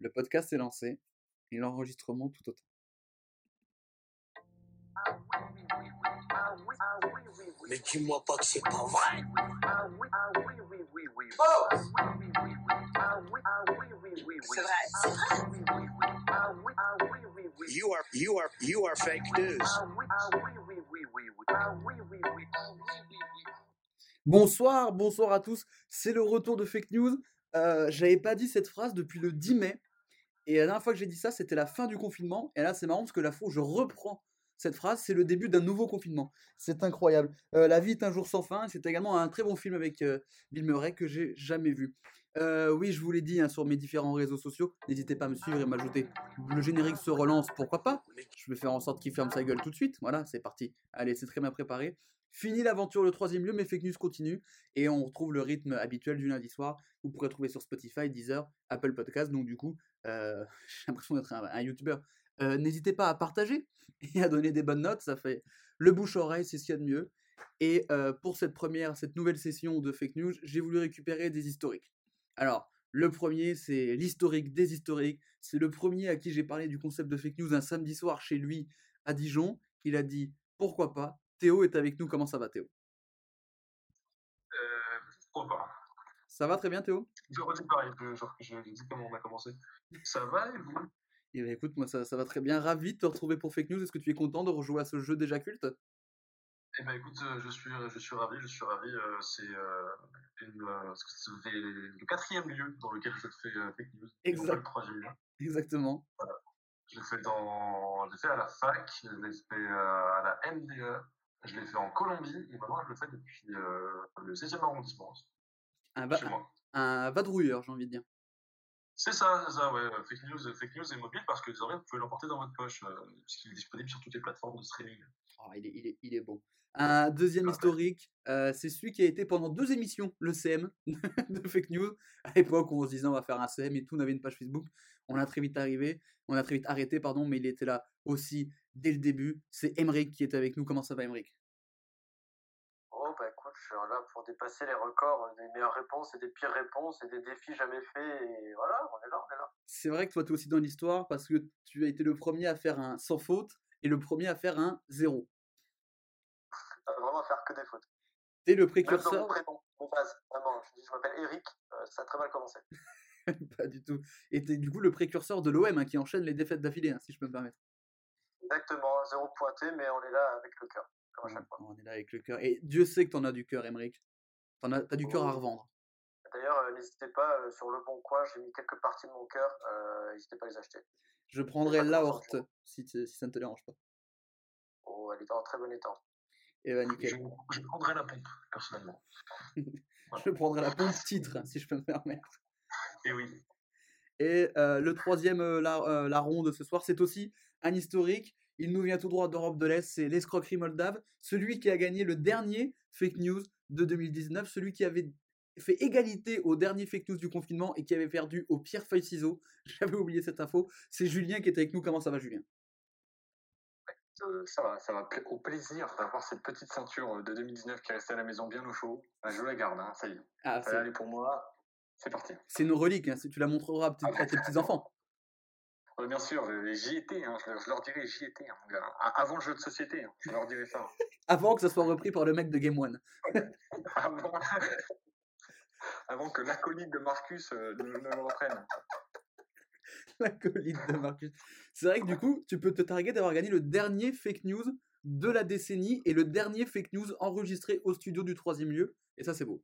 Le podcast est lancé et l'enregistrement tout autant. Mais dis-moi pas que c'est pas vrai. C'est vrai, c'est vrai. You are, you are, you are fake news. Bonsoir, bonsoir à tous. C'est le retour de Fake News. Euh, J'avais pas dit cette phrase depuis le 10 mai. Et la dernière fois que j'ai dit ça, c'était la fin du confinement. Et là, c'est marrant parce que la fois où je reprends cette phrase, c'est le début d'un nouveau confinement. C'est incroyable. Euh, la vie est un jour sans fin. C'est également un très bon film avec euh, Bill Murray que j'ai jamais vu. Euh, oui, je vous l'ai dit hein, sur mes différents réseaux sociaux. N'hésitez pas à me suivre et m'ajouter. Le générique se relance, pourquoi pas? Je vais faire en sorte qu'il ferme sa gueule tout de suite. Voilà, c'est parti. Allez, c'est très bien préparé. Fini l'aventure le troisième lieu, mais fake news continue et on retrouve le rythme habituel du lundi soir. Vous pourrez trouver sur Spotify, Deezer, Apple Podcast. Donc du coup, euh, j'ai l'impression d'être un, un YouTuber. Euh, N'hésitez pas à partager et à donner des bonnes notes. Ça fait le bouche-oreille, c'est ce qu'il y a de mieux. Et euh, pour cette première, cette nouvelle session de fake news, j'ai voulu récupérer des historiques. Alors, le premier, c'est l'historique des historiques. C'est le premier à qui j'ai parlé du concept de fake news un samedi soir chez lui à Dijon. Il a dit pourquoi pas? Théo est avec nous. Comment ça va, Théo pourquoi pas? Ça va très bien, Théo? Je redis pareil, que je dis comment on a commencé. Ça va et vous? Eh bien, écoute, moi, ça, ça va très bien. Ravi de te retrouver pour Fake News. Est-ce que tu es content de rejouer à ce jeu déjà culte? Eh ben écoute, euh, je suis, je suis ravi, je suis ravi. euh, c'est euh, le quatrième lieu dans lequel je fais fake news. Exact. le troisième lieu. Exactement. Je l'ai fait dans, je fait à la fac, je l'ai fait à la MDE, je l'ai fait en Colombie et maintenant je le fais depuis euh, le 16e arrondissement, Un, va- un vadrouilleur, j'ai envie de dire. C'est ça, c'est ça, ouais. euh, Fake news, fake news est mobile parce que désormais vous pouvez l'emporter dans votre poche, euh, puisqu'il est disponible sur toutes les plateformes de streaming. Oh, il, est, il, est, il est bon. Un deuxième Ah historique, euh, c'est celui qui a été pendant deux émissions le CM de Fake News. À l'époque, on se disait on va faire un CM et tout, on avait une page Facebook. On a très vite arrivé, on a très vite arrêté, pardon, mais il était là aussi dès le début. C'est Emeric qui est avec nous. Comment ça va, Emeric écoute, je suis là pour dépasser les records euh, des meilleures réponses et des pires réponses et des défis jamais faits et voilà, on est là, on est là. C'est vrai que toi, tu es aussi dans l'histoire parce que tu as été le premier à faire un sans faute et le premier à faire un zéro. Vraiment faire que des fautes. Tu es le Même dans mon précurseur prénom, mon base, vraiment, je dis je m'appelle Eric, euh, ça a très mal commencé. Pas du tout. Et t'es du coup le précurseur de l'OM hein, qui enchaîne les défaites d'affilée, hein, si je peux me permettre. Exactement, zéro pointé, mais on est là avec le cœur, comme à chaque fois. On est là avec le cœur. Et Dieu sait que t'en as du cœur, Emmerich. T'en as, t'as du cœur à Oh. revendre. D'ailleurs, euh, n'hésitez pas, euh, sur le bon coin, j'ai mis quelques parties de mon cœur, euh, n'hésitez pas à les acheter. Je prendrai pas la comment horte, ça si, si ça ne te dérange pas. Oh, elle est en très bon état. Et bah Je, nickel. je prendrai la pompe, personnellement. Je prendrai la pompe titre, si je peux me permettre. Et oui, Et le troisième euh, la, larron de ce soir, c'est aussi un historique. Il nous vient tout droit d'Europe de l'Est, c'est l'escroquerie moldave. Celui qui a gagné le dernier fake news de 2019, celui qui avait fait égalité au dernier fake news du confinement et qui avait perdu au pierre feuille ciseaux. J'avais oublié cette info. C'est Julien qui est avec nous. Comment ça va, Julien? Euh, ça va, ça va au plaisir d'avoir cette petite ceinture euh, de 2019 qui est restée à la maison bien au chaud. Ah, je la garde, hein, ça y est. Ah, Ça va aller pour moi. C'est parti. c'est une relique. hein, Tu la montreras à, tes- Ah, Euh, bien sûr, j'y étais, hein, je, leur- je leur dirai j'y étais. hein, Avant le jeu de société, hein, je leur dirai ça. Avant que ça soit repris par le mec de Game One. Avant, avant que l'acolyte de Marcus euh, ne, ne le reprenne. L'acolyte de Marcus. C'est vrai que du coup, tu peux te targuer d'avoir gagné le dernier fake news de la décennie et le dernier fake news enregistré au studio du troisième lieu. Et ça, c'est beau.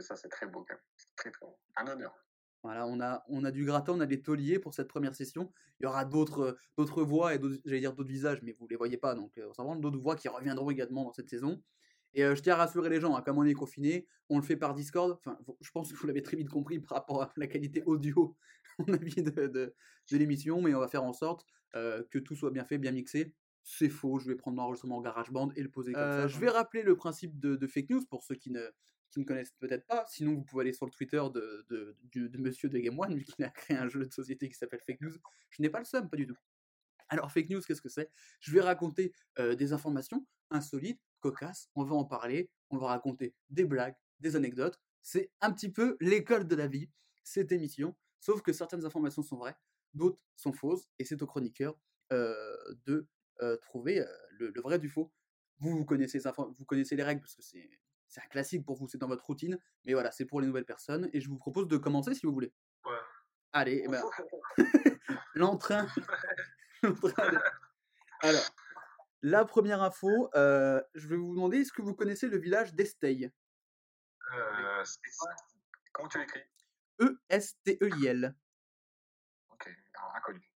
Ça, c'est- très beau quand même. Très, très beau. Un honneur. Voilà, on a, on a du gratin, on a des tauliers pour cette première session. Il y aura d'autres euh, d'autres voix et d'autres- j'allais dire d'autres visages, mais vous les voyez pas, donc euh, on s'en d'autres voix qui reviendront également dans cette saison. Et euh, je tiens à rassurer les gens, hein, comme on est confiné, on le fait par Discord. Enfin, je pense que vous l'avez très vite compris par rapport à la qualité audio, mon avis, de, de, de l'émission, mais on va faire en sorte euh, que tout soit bien fait, bien mixé. C'est faux, je vais prendre l'enregistrement en GarageBand et le poser comme ça. Je vais rappeler le principe de, de fake news pour ceux qui ne, qui ne connaissent peut-être pas. Sinon, vous pouvez aller sur le Twitter de, de, du- de monsieur de Game One, vu a créé un jeu de société qui s'appelle Fake News. Je n'ai pas le seum, pas du tout. Alors, fake news, qu'est-ce que c'est? Je vais raconter euh, des informations insolites, cocasses, on va en parler, on va raconter des blagues, des anecdotes. C'est un petit peu l'école de la vie, cette émission. Sauf que certaines informations sont vraies, d'autres sont fausses, et c'est au chroniqueur euh, de euh, trouver le, vrai du faux. Vous, vous connaissez les règles parce que c'est c'est un classique pour vous, c'est dans votre routine, mais voilà, c'est pour les nouvelles personnes, et je vous propose de commencer si vous voulez. Ouais. Allez, eh ben, l'entrain. de- Alors, la première info, euh, je vais vous demander, est-ce que vous connaissez le village d'Estey? Euh, Comment tu l'écris? E-S-T-E-I-L. Ok, alors, inconnu.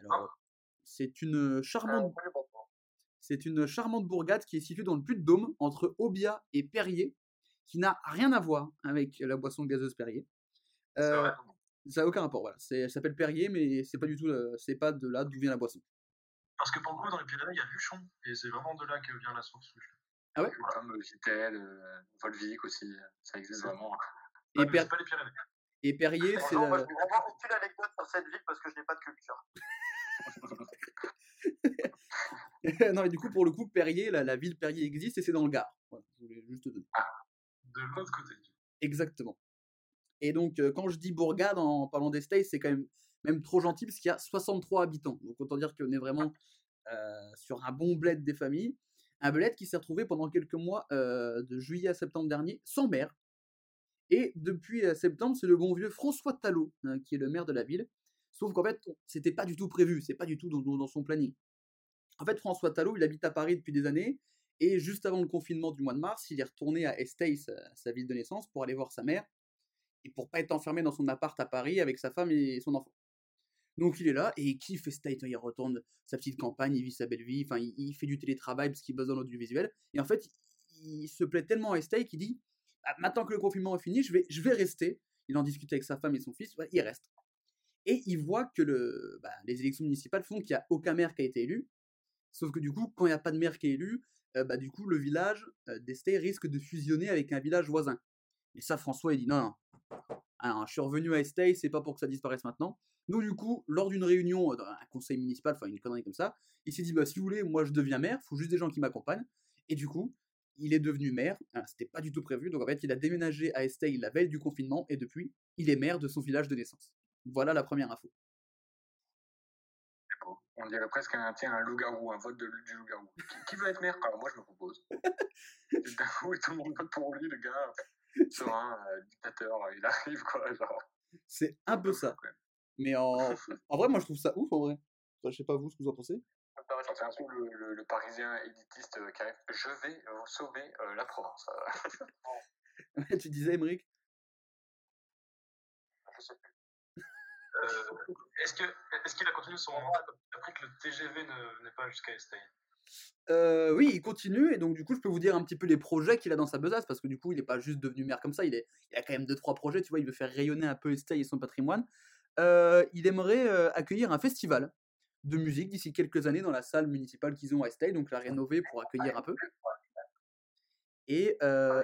Alors, c'est une Euh, charmante, bon. C'est une charmante bourgade qui est située dans le Puy-de-Dôme, entre Aubiat et Perrier, qui n'a rien à voir avec la boisson gazeuse Perrier. Euh, ça n'a aucun rapport, voilà. Elle s'appelle Perrier, mais c'est pas du tout, euh, c'est pas de là d'où vient la boisson. Parce que pour le coup, dans les Pyrénées, il y a Luchon, et c'est vraiment de là que vient la source. Ah ouais? Comme Vitel, euh, Volvic aussi, ça existe vraiment. Et, Ah, Per- pas les Pyrénées. et Perrier, c'est moi, la- je n'ai vraiment aucune anecdote sur cette ville parce que je n'ai pas de culture. non, et du coup, pour le coup, Perrier, la, la ville Perrier existe et c'est dans le Gard. Voilà, je voulais juste te donner. De l'autre côté. Exactement. Et donc, euh, quand je dis bourgade en parlant d'Estey, c'est quand même, même trop gentil parce qu'il y a 63 habitants. Donc, autant dire qu'on est vraiment euh, sur un bon bled des familles. Un bled qui s'est retrouvé pendant quelques mois, euh, de juillet à septembre dernier, sans maire. Et depuis septembre, c'est le bon vieux François Talot hein, qui est le maire de la ville. Sauf qu'en fait, c'était pas du tout prévu, c'est pas du tout dans, son planning. En fait, François Talot, il habite à Paris depuis des années. Et juste avant le confinement du mois de mars, il est retourné à Estey, sa, sa ville de naissance, pour aller voir sa mère. Et pour pas être enfermé dans son appart à Paris avec sa femme et son enfant. Donc il est là et il kiffe Estey. Il retourne sa petite campagne, il vit sa belle vie. Enfin, il, fait du télétravail parce qu'il bosse dans l'audiovisuel. Et en fait, il, se plaît tellement à Estey qu'il dit Bah, maintenant que le confinement est fini, je vais, je vais rester. Il en discute avec sa femme et son fils. Il reste. Et il voit que bah, les élections municipales font qu'il n'y a aucun maire qui a été élu. Sauf que du coup, quand il n'y a pas de maire qui est élu, euh, bah, du coup, le village euh, d'Estey risque de fusionner avec un village voisin. Et ça, François, il dit non, non. Alors, je suis revenu à Estey, c'est pas pour que ça disparaisse maintenant. Donc, du coup, lors d'une réunion, euh, dans un conseil municipal, enfin une connerie comme ça, il s'est dit bah, si vous voulez, moi je deviens maire, faut juste des gens qui m'accompagnent. Et du coup, il est devenu maire. C'était pas du tout prévu. Donc, en fait, il a déménagé à Estey la veille du confinement et depuis, il est maire de son village de naissance. Voilà la première info. C'est. On dirait presque un, tiens, un loup-garou, un vote de, du loup-garou. Qui, qui veut être maire? Alors moi, je me propose. D'un coup, tout le monde vote pour lui, le gars. Serein, euh, dictateur, euh, il arrive, quoi. Genre. C'est un peu ça. Mais en, en vrai, moi je trouve ça ouf en vrai. Enfin, je sais pas vous ce que vous en pensez. Fait un peu le, le- le parisien élitiste euh, qui arrive. Je vais vous sauver euh, la Provence. Tu disais, Emmerich est-ce que est-ce qu'il a continué son mandat après que le TGV ne n'est pas jusqu'à Estey Euh, oui, il continue et donc du coup, je peux vous dire un petit peu les projets qu'il a dans sa besace parce que du coup, il n'est pas juste devenu maire comme ça. Il, est, il a quand même deux trois projets. Tu vois, il veut faire rayonner un peu Estey et son patrimoine. Euh, il aimerait euh, accueillir un festival de musique d'ici quelques années dans la salle municipale qu'ils ont à Estey, donc la rénover pour accueillir un peu. Et euh,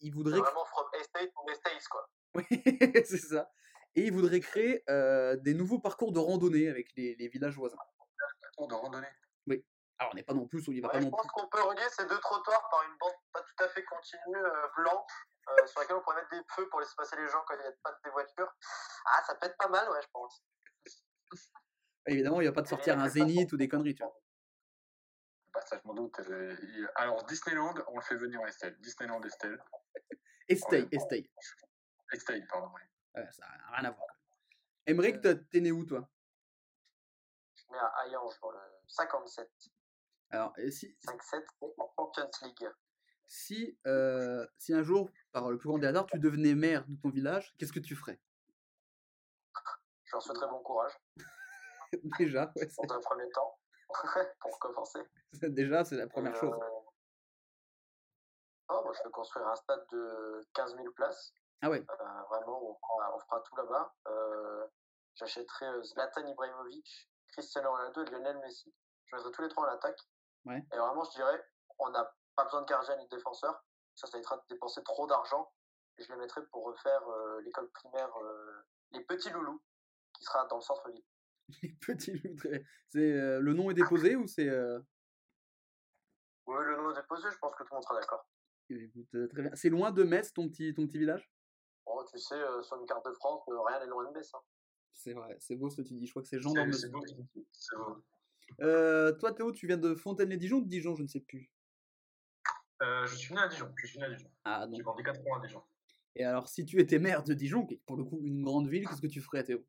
Il voudrait vraiment from estate to estate, quoi. Oui, c'est ça. Et il voudrait créer euh, des nouveaux parcours de randonnée avec les, les villages voisins. On de randonnée. Alors, on n'est pas non plus, il va Ouais, pas je non plus. pense qu'on peut relier ces deux trottoirs par une bande pas tout à fait continue, euh, blanche, euh, sur laquelle on pourrait mettre des feux pour laisser passer les gens quand il n'y a pas des voitures. Ah, ça peut être pas mal, ouais, je pense. Évidemment, il va pas te sortir un zénith ou des conneries, tu vois. Bah, ça, je m'en doute. euh, Alors, Disneyland, on le fait venir à Estelle. Disneyland Estelle. Ouais. Estey. Estelle, pardon. oui. Ça n'a rien à voir. Emmerich, t'as- t'es né où, toi? Je mets à Hayange dans le 57. Alors, et si, 5-7, c'est en Champions League. si, euh, si un jour, par le plus grand des hasards, tu devenais maire de ton village, qu'est-ce que tu ferais? Je leur souhaiterais bon courage, Déjà, ouais, dans un premier temps, pour commencer. déjà, c'est la première Et, chose. euh, Non, moi, je vais construire un stade de 15 000 places. Ah ouais, Euh, vraiment, on fera, on fera tout là-bas. Euh, J'achèterai euh, Zlatan Ibrahimovic, Cristiano Ronaldo et Lionel Messi. Je mettrai tous les trois en attaque. Ouais. Et vraiment, je dirais, on n'a pas besoin de gardien ni de défenseur. Ça, ça évitera de dépenser trop d'argent. Et je les mettrai pour refaire euh, l'école primaire euh, Les Petits Loulous, qui sera dans le centre-ville. les petits très- C'est, euh, le nom est déposé ou c'est... euh, Oui, le nom est déposé, je pense que tout le monde sera d'accord. écoute, très bien. C'est loin de Metz, ton petit, ton petit village? Tu sais, euh, sur une carte de France, euh, rien n'est loin de hein. C'est vrai, c'est beau ce que tu dis. Je crois que c'est Jean C'est beau. Euh, toi, Théo, tu viens de Fontaine-les-Dijon ou de Dijon Je ne sais plus? Euh, je suis né à Dijon. Je suis né à Dijon. Ah, donc. J'ai grandi 4 ans à Dijon. Et alors, si tu étais maire de Dijon, qui est pour le coup une grande ville, qu'est-ce que tu ferais, Théo?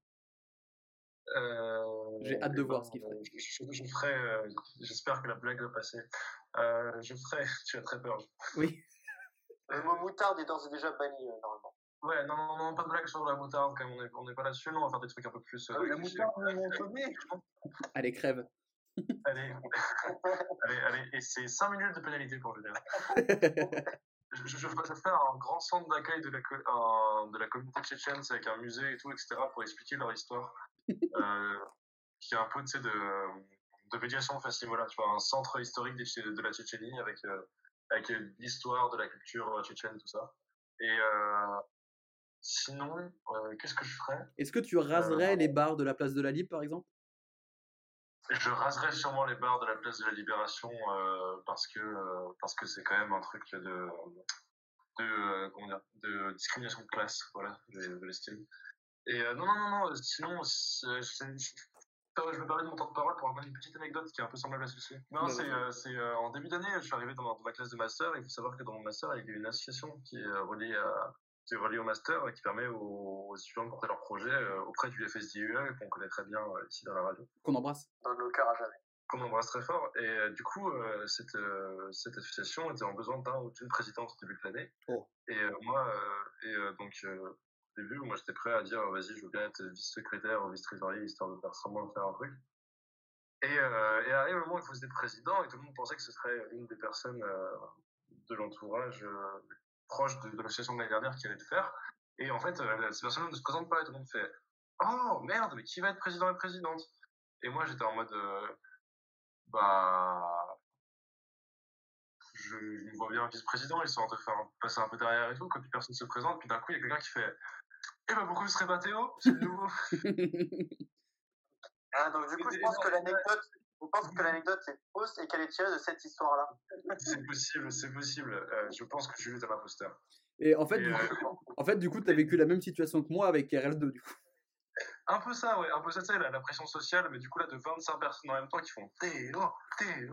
Euh, J'ai hâte de voir ce qu'il ferait. Je, je- je ferais. J'espère que la blague va passer. Je ferais. Tu as très peur. Oui. Le mot moutarde est d'ores et déjà banni, normalement. Ouais, non, non, non, pas de blague sur la moutarde, quand même, on n'est on est pas là-dessus, non, on va faire des trucs un peu plus. euh, La clichés. moutarde, on connaît. Allez, crève. Allez, allez, allez, et c'est 5 minutes de pénalité pour Julien. Je, je, je faire un grand centre d'accueil de, la de la communauté tchétchène, c'est avec un musée et tout, etc., pour expliquer leur histoire. euh, qui est un peu, tu sais, de, de médiation face à voilà, tu vois, un centre historique des de la Tchétchénie avec, euh, avec l'histoire de la culture tchétchène, tout ça. Et euh, sinon, euh, qu'est-ce que je ferais? Est-ce que tu raserais les bars de la place de la Libre, par exemple? Je raserais sûrement les bars de la place de la Libération euh, parce que euh, parce que c'est quand même un truc de de euh, comment dire de discrimination de classe voilà je, l'estime et euh, non non non non sinon je me permets de mon temps de parole pour avoir une petite anecdote qui est un peu semblable à celle-ci. Non, Bah, c'est euh, c'est, euh, en début d'année, je suis arrivé dans, dans ma classe de master. et Il faut savoir que dans mon master, il y a une association qui est euh, reliée à qui est reliée au master et qui permet aux, aux étudiants de porter leurs projets euh, auprès du FSDUE qu'on connaît très bien euh, ici dans la radio Qu'on embrasse Dans nos cœurs à jamais. qu'on embrasse très fort. Et euh, du coup, euh, cette, euh, cette association était en besoin d'un ou d'une présidente au début de l'année. Oh. Et moi, et donc, au début, moi, j'étais prêt à dire, vas-y, je veux bien être vice-secrétaire ou vice-trésorier, histoire de faire semblant de faire un truc. Et, euh, et arrive le moment où il faut se président, et tout le monde pensait que ce serait une des personnes euh, de l'entourage euh, proche de, de l'association de l'année dernière qui allait le faire. Et en fait, euh, cette personne ne se présente pas, et tout le monde fait, oh merde, mais qui va être président et présidente? Et moi, j'étais en mode, euh, bah, je, je me vois bien vice-président, histoire de faire passer un peu derrière et tout, que plus personne se présente, puis d'un coup, il y a quelqu'un qui fait Eh ben, pourquoi ce serait pas Théo? C'est nouveau. Ah, donc du coup, je pense que l'anecdote, je pense que l'anecdote est fausse et qu'elle est tirée de cette histoire-là. c'est possible, c'est possible. Euh, je pense que Julie est un imposteur. Et en fait, Et, du euh, coup, en fait, du coup, t'as vécu la même situation que moi avec RL2, du coup. un peu ça, ouais, un peu ça, tu sais, la, la pression sociale, mais du coup, là, de 25 personnes en même temps qui font Théo, Théo.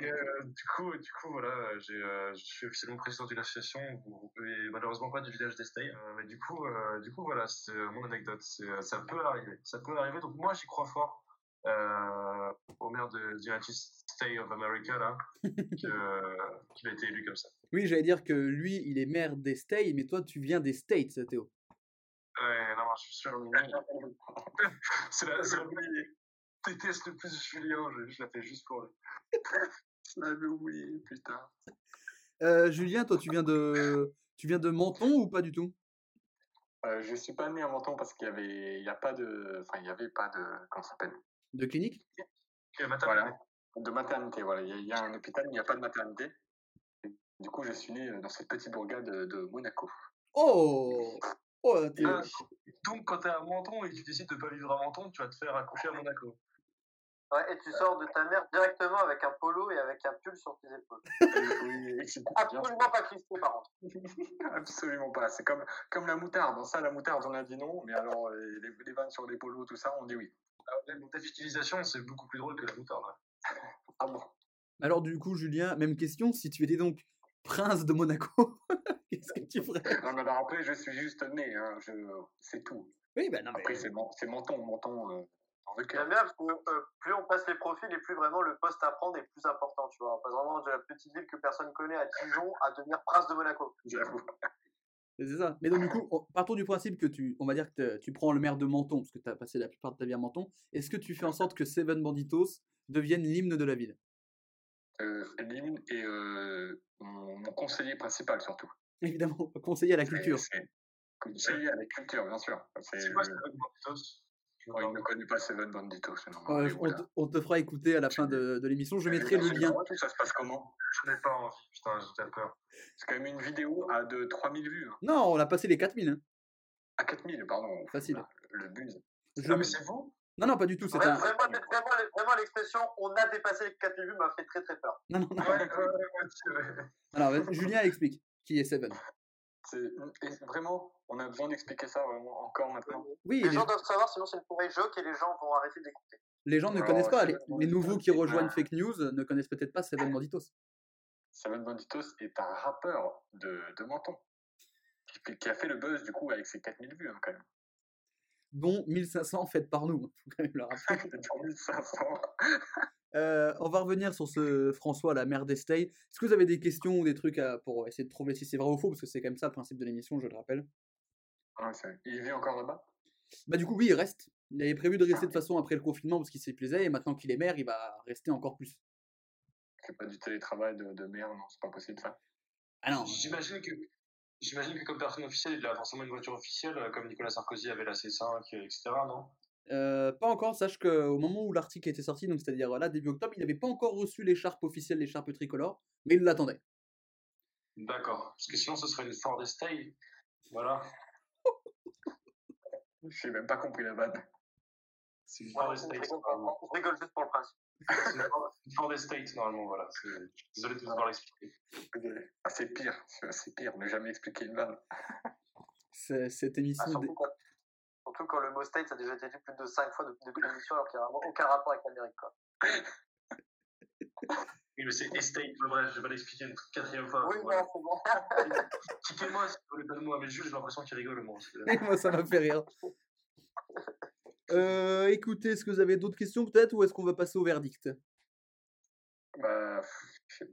Et euh, du coup, du coup, voilà, j'ai, euh, je suis officiellement président d'une association, et malheureusement pas du village d'Estey. Euh, mais du coup, euh, du coup, voilà, c'est mon anecdote. C'est, ça peut arriver, ça peut arriver. Donc moi, j'y crois fort. Euh, au maire de the United States of America, là, qu'il a été élu comme ça. Oui, j'allais dire que lui, il est maire des States, mais toi, tu viens des States, Théo. Ouais, non, je suis sûr. c'est la, c'est la je déteste le plus Julien, je, je la fais juste pour lui. Je l'avais oublié, putain. Euh, Julien, toi, tu viens de, tu viens de Menton ou pas du tout? Euh, je suis pas né à Menton parce qu'il y avait, il y a pas de, enfin, il y avait pas de, comment ça s'appelle? De clinique? Voilà, de maternité. Voilà, il y, a- il y a un hôpital, mais il n'y a pas de maternité. Et du coup, je suis né euh, dans cette petite bourgade de, de Monaco. Oh Oh. Ah, donc, quand t'es à Menton et que tu décides de pas vivre à Menton, tu vas te faire accoucher à Monaco. Ouais, et tu sors de ta mère directement avec un polo et avec un pull sur tes épaules. Absolument pas crispé, par contre. Absolument pas. C'est comme, comme la moutarde. Dans ça, la moutarde, on a dit non, mais alors euh, les, les vannes sur les polos, tout ça, on dit oui. La utilisation, c'est beaucoup plus drôle que la moutarde. Ah bon Alors, du coup, Julien, même question. Si tu étais donc prince de Monaco, qu'est-ce que tu ferais? Non, mais alors après, je suis juste né. Hein, je... C'est tout. Oui, ben non, mais. Après, c'est c'est menton, menton euh, parce que euh, plus on passe les profils et plus vraiment le poste à prendre est plus important, tu vois. On passe vraiment de la petite ville que personne connaît à Dijon à devenir prince de Monaco. J'avoue. C'est ça. Mais donc, du coup, on- partons du principe que tu, on va dire que tu prends le maire de Menton, parce que tu as passé la plupart de ta vie à Menton. Est-ce que tu fais en sorte que Seven Banditos devienne l'hymne de la ville? Euh, l'hymne et euh, mon, mon conseiller principal, surtout. Évidemment, conseiller à la culture. Conseiller à la culture, bien sûr. C'est- quoi, pas Banditos? Oh, il ne connaît pas Seven Et on, te, on te fera écouter à la fin de, de l'émission. Je mettrai le lien. Ça se passe comment? Je n'ai pas envie, putain, j'ai peur. C'est quand même une vidéo à de 3000 vues. hein. Non, on a passé les 4000. hein. À 4000, pardon. Facile. Le buzz. Je Non, mais c'est vous? Non, non, pas du tout. C'est Vraiment, un... vraiment, vraiment, vraiment, l'expression on a dépassé les 4000 vues m'a fait très très peur. Non, non, non. Ouais, ouais, ouais, ouais, c'est vrai. Alors, Julien explique qui est Seven. Et vraiment, on a besoin d'expliquer ça vraiment encore maintenant. Oui, Les les, gens doivent savoir, sinon c'est une pourrie joke et les gens vont arrêter d'écouter. les gens ne Alors, connaissent pas. Les, nouveaux qui rejoignent un- Fake News ne connaissent peut-être pas Seven Banditos. Seven Banditos est un rappeur de, de Menton. Qui, a fait le buzz du coup avec ses 4000 vues hein, quand même. Dont 1500 faites par nous. Faut quand même le rappeler. Dans 1500. Euh, on va revenir sur ce François, la mère d'Estey. Est-ce que vous avez des questions ou des trucs à- pour essayer de trouver si c'est vrai ou faux? Parce que c'est quand même ça le principe de l'émission, je le rappelle. Ah, Il vit encore là-bas? Bah du coup, oui, il reste. Il avait prévu de rester de toute façon après le confinement parce qu'il s'est plaisait et maintenant qu'il est maire, il va rester encore plus. C'est pas du télétravail de, de merde, non, c'est pas possible ça. Ah non, J'imagine que, j'imagine que comme personne officielle, il a forcément une voiture officielle, euh, comme Nicolas Sarkozy avait la C5, euh, etc. Non? Euh, pas encore. Sache qu'au moment où l'article était sorti, donc c'est-à-dire voilà, début octobre, il n'avait pas encore reçu l'écharpe officielle, l'écharpe tricolore, mais il l'attendait. D'accord. Parce que sinon, ce serait une Ford Estate. Voilà. J'ai même pas compris la vanne. C'est une Ford Estate. on rigole juste pour le principe. C'est une Ford- Estate, normalement, voilà. Désolé de vous avoir expliqué. Ah, c'est pire, c'est pire, ne jamais expliquer une vanne. Cette Ah, émission. dé- surtout, quand, surtout quand le mot state a déjà été dit plus de 5 fois depuis le début de l'émission alors qu'il n'y a vraiment aucun rapport avec l'Amérique. quoi. Oui, mais c'est Estate, mais bref, je vais pas l'expliquer une quatrième fois. Oui, voilà. c'est bon. Quittez-moi si vous voulez pas de moi, mais juste, j'ai l'impression qu'il rigole, moi. Moi, ça m'a fait rire. Euh, écoutez, est-ce que vous avez d'autres questions peut-être ou est-ce qu'on va passer au verdict? Bah, je sais.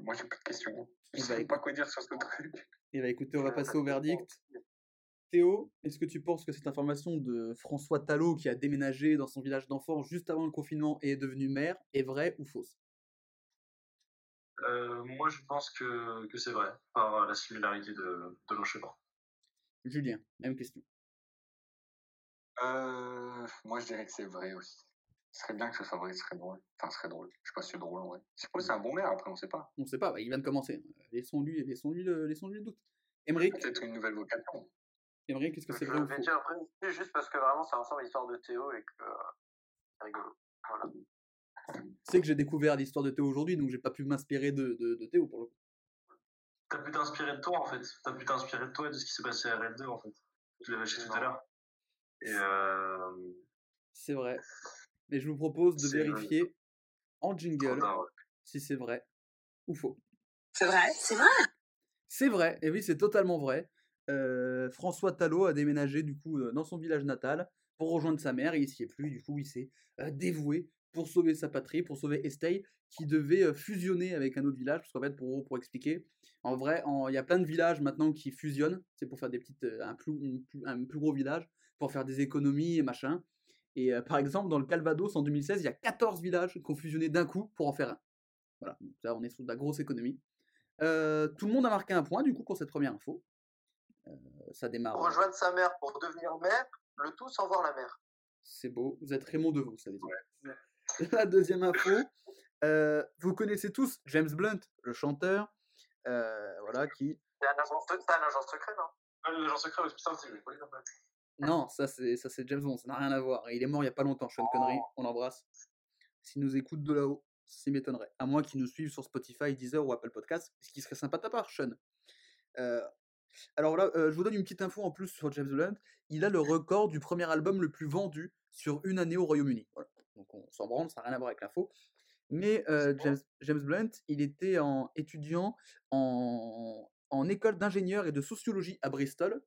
Moi j'ai plus de questions. Je Eh sais bah, même pas quoi dire sur ce truc. Eh bien écoutez, on va passer au verdict. Théo, est-ce que tu penses que cette information de François Talot qui a déménagé dans son village d'enfants juste avant le confinement et est devenu maire est vraie ou fausse? Euh, moi, je pense que, que c'est vrai, par la similarité de, de nos chemins. Julien, même question. Euh, moi je dirais que c'est vrai aussi. Ce serait bien que ce soit vrai, ce serait drôle. Enfin, ce serait drôle. Je sais pas si c'est drôle en vrai. Je suppose que c'est un bon maire après, on sait pas. On ne sait pas, bah, il vient de commencer. Laissons-lui laissons-lui le, laissons-lui le doute. Emmerich, Peut-être une nouvelle vocation. Emmerich, est-ce que c'est Je vrai ou vais faux? dire après, c'est juste parce que vraiment ça ressemble à l'histoire de Théo et que euh, c'est rigolo. Voilà. Tu sais que j'ai découvert l'histoire de Théo aujourd'hui, donc j'ai pas pu m'inspirer de, de, de Théo pour le coup. T'as pu t'inspirer de toi, en fait. T'as pu t'inspirer de toi et de ce qui s'est passé à RL2, en fait. Je l'avais chez tout à l'heure. Et euh... C'est vrai. Mais je vous propose de C'est vrai. vérifier en jingle tard, ouais. si c'est vrai ou faux. C'est vrai, c'est vrai. C'est vrai, et oui, c'est totalement vrai. François Talot a déménagé du coup dans son village natal pour rejoindre sa mère et il s'y est plus. Du coup, il s'est dévoué pour sauver sa patrie, pour sauver Estey, qui devait fusionner avec un autre village. Parce qu'en fait, pour, pour expliquer, en vrai, il y a plein de villages maintenant qui fusionnent. C'est pour faire des petites, un, plus, gros village, pour faire des économies et machin. Et par exemple, dans le Calvados en 2016, il y a 14 villages qui ont fusionné d'un coup pour en faire un. Voilà, là, on est sur de la grosse économie. Tout le monde a marqué un point du coup pour cette première info. Euh, ça démarre. Pour rejoindre sa mère pour devenir maire, le tout sans voir la mère. C'est beau. Vous êtes Raymond Devaux, ça veut dire. La deuxième info. euh, vous connaissez tous James Blunt, le chanteur, euh, voilà qui. C'est un agent, un agent secret, non? Ah, l'agent secret, oui. Non, ça c'est ça c'est James Bond, ça n'a rien à voir. Il est mort il y a pas longtemps, Sean Connery, on l'embrasse. S'il nous écoute de là-haut, ça m'étonnerait. À moins qu'il nous suive sur Spotify, Deezer ou Apple Podcast, ce qui serait sympa de ta part, Sean. Euh, alors là, euh, je vous donne une petite info en plus sur James Blunt. Il a le record du premier album le plus vendu sur une année au Royaume-Uni. Voilà. Donc on s'en branle, ça n'a rien à voir avec l'info. Mais euh, James, James Blunt, il était en étudiant en, en école d'ingénieur et de sociologie à Bristol.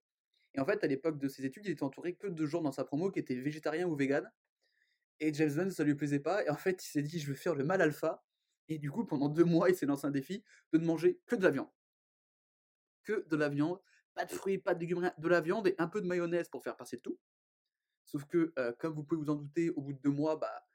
Et en fait, à l'époque de ses études, il était entouré que de gens dans sa promo qui étaient végétariens ou véganes. Et James Blunt, ça lui plaisait pas. Et en fait, il s'est dit, je vais faire le mal alpha. Et du coup, pendant deux mois, il s'est lancé un défi de ne manger que de la viande. Que de la viande. Pas de fruits, pas de légumes. De la viande et un peu de mayonnaise pour faire passer le tout. Sauf que, euh, comme vous pouvez vous en douter, au bout de deux mois, bah,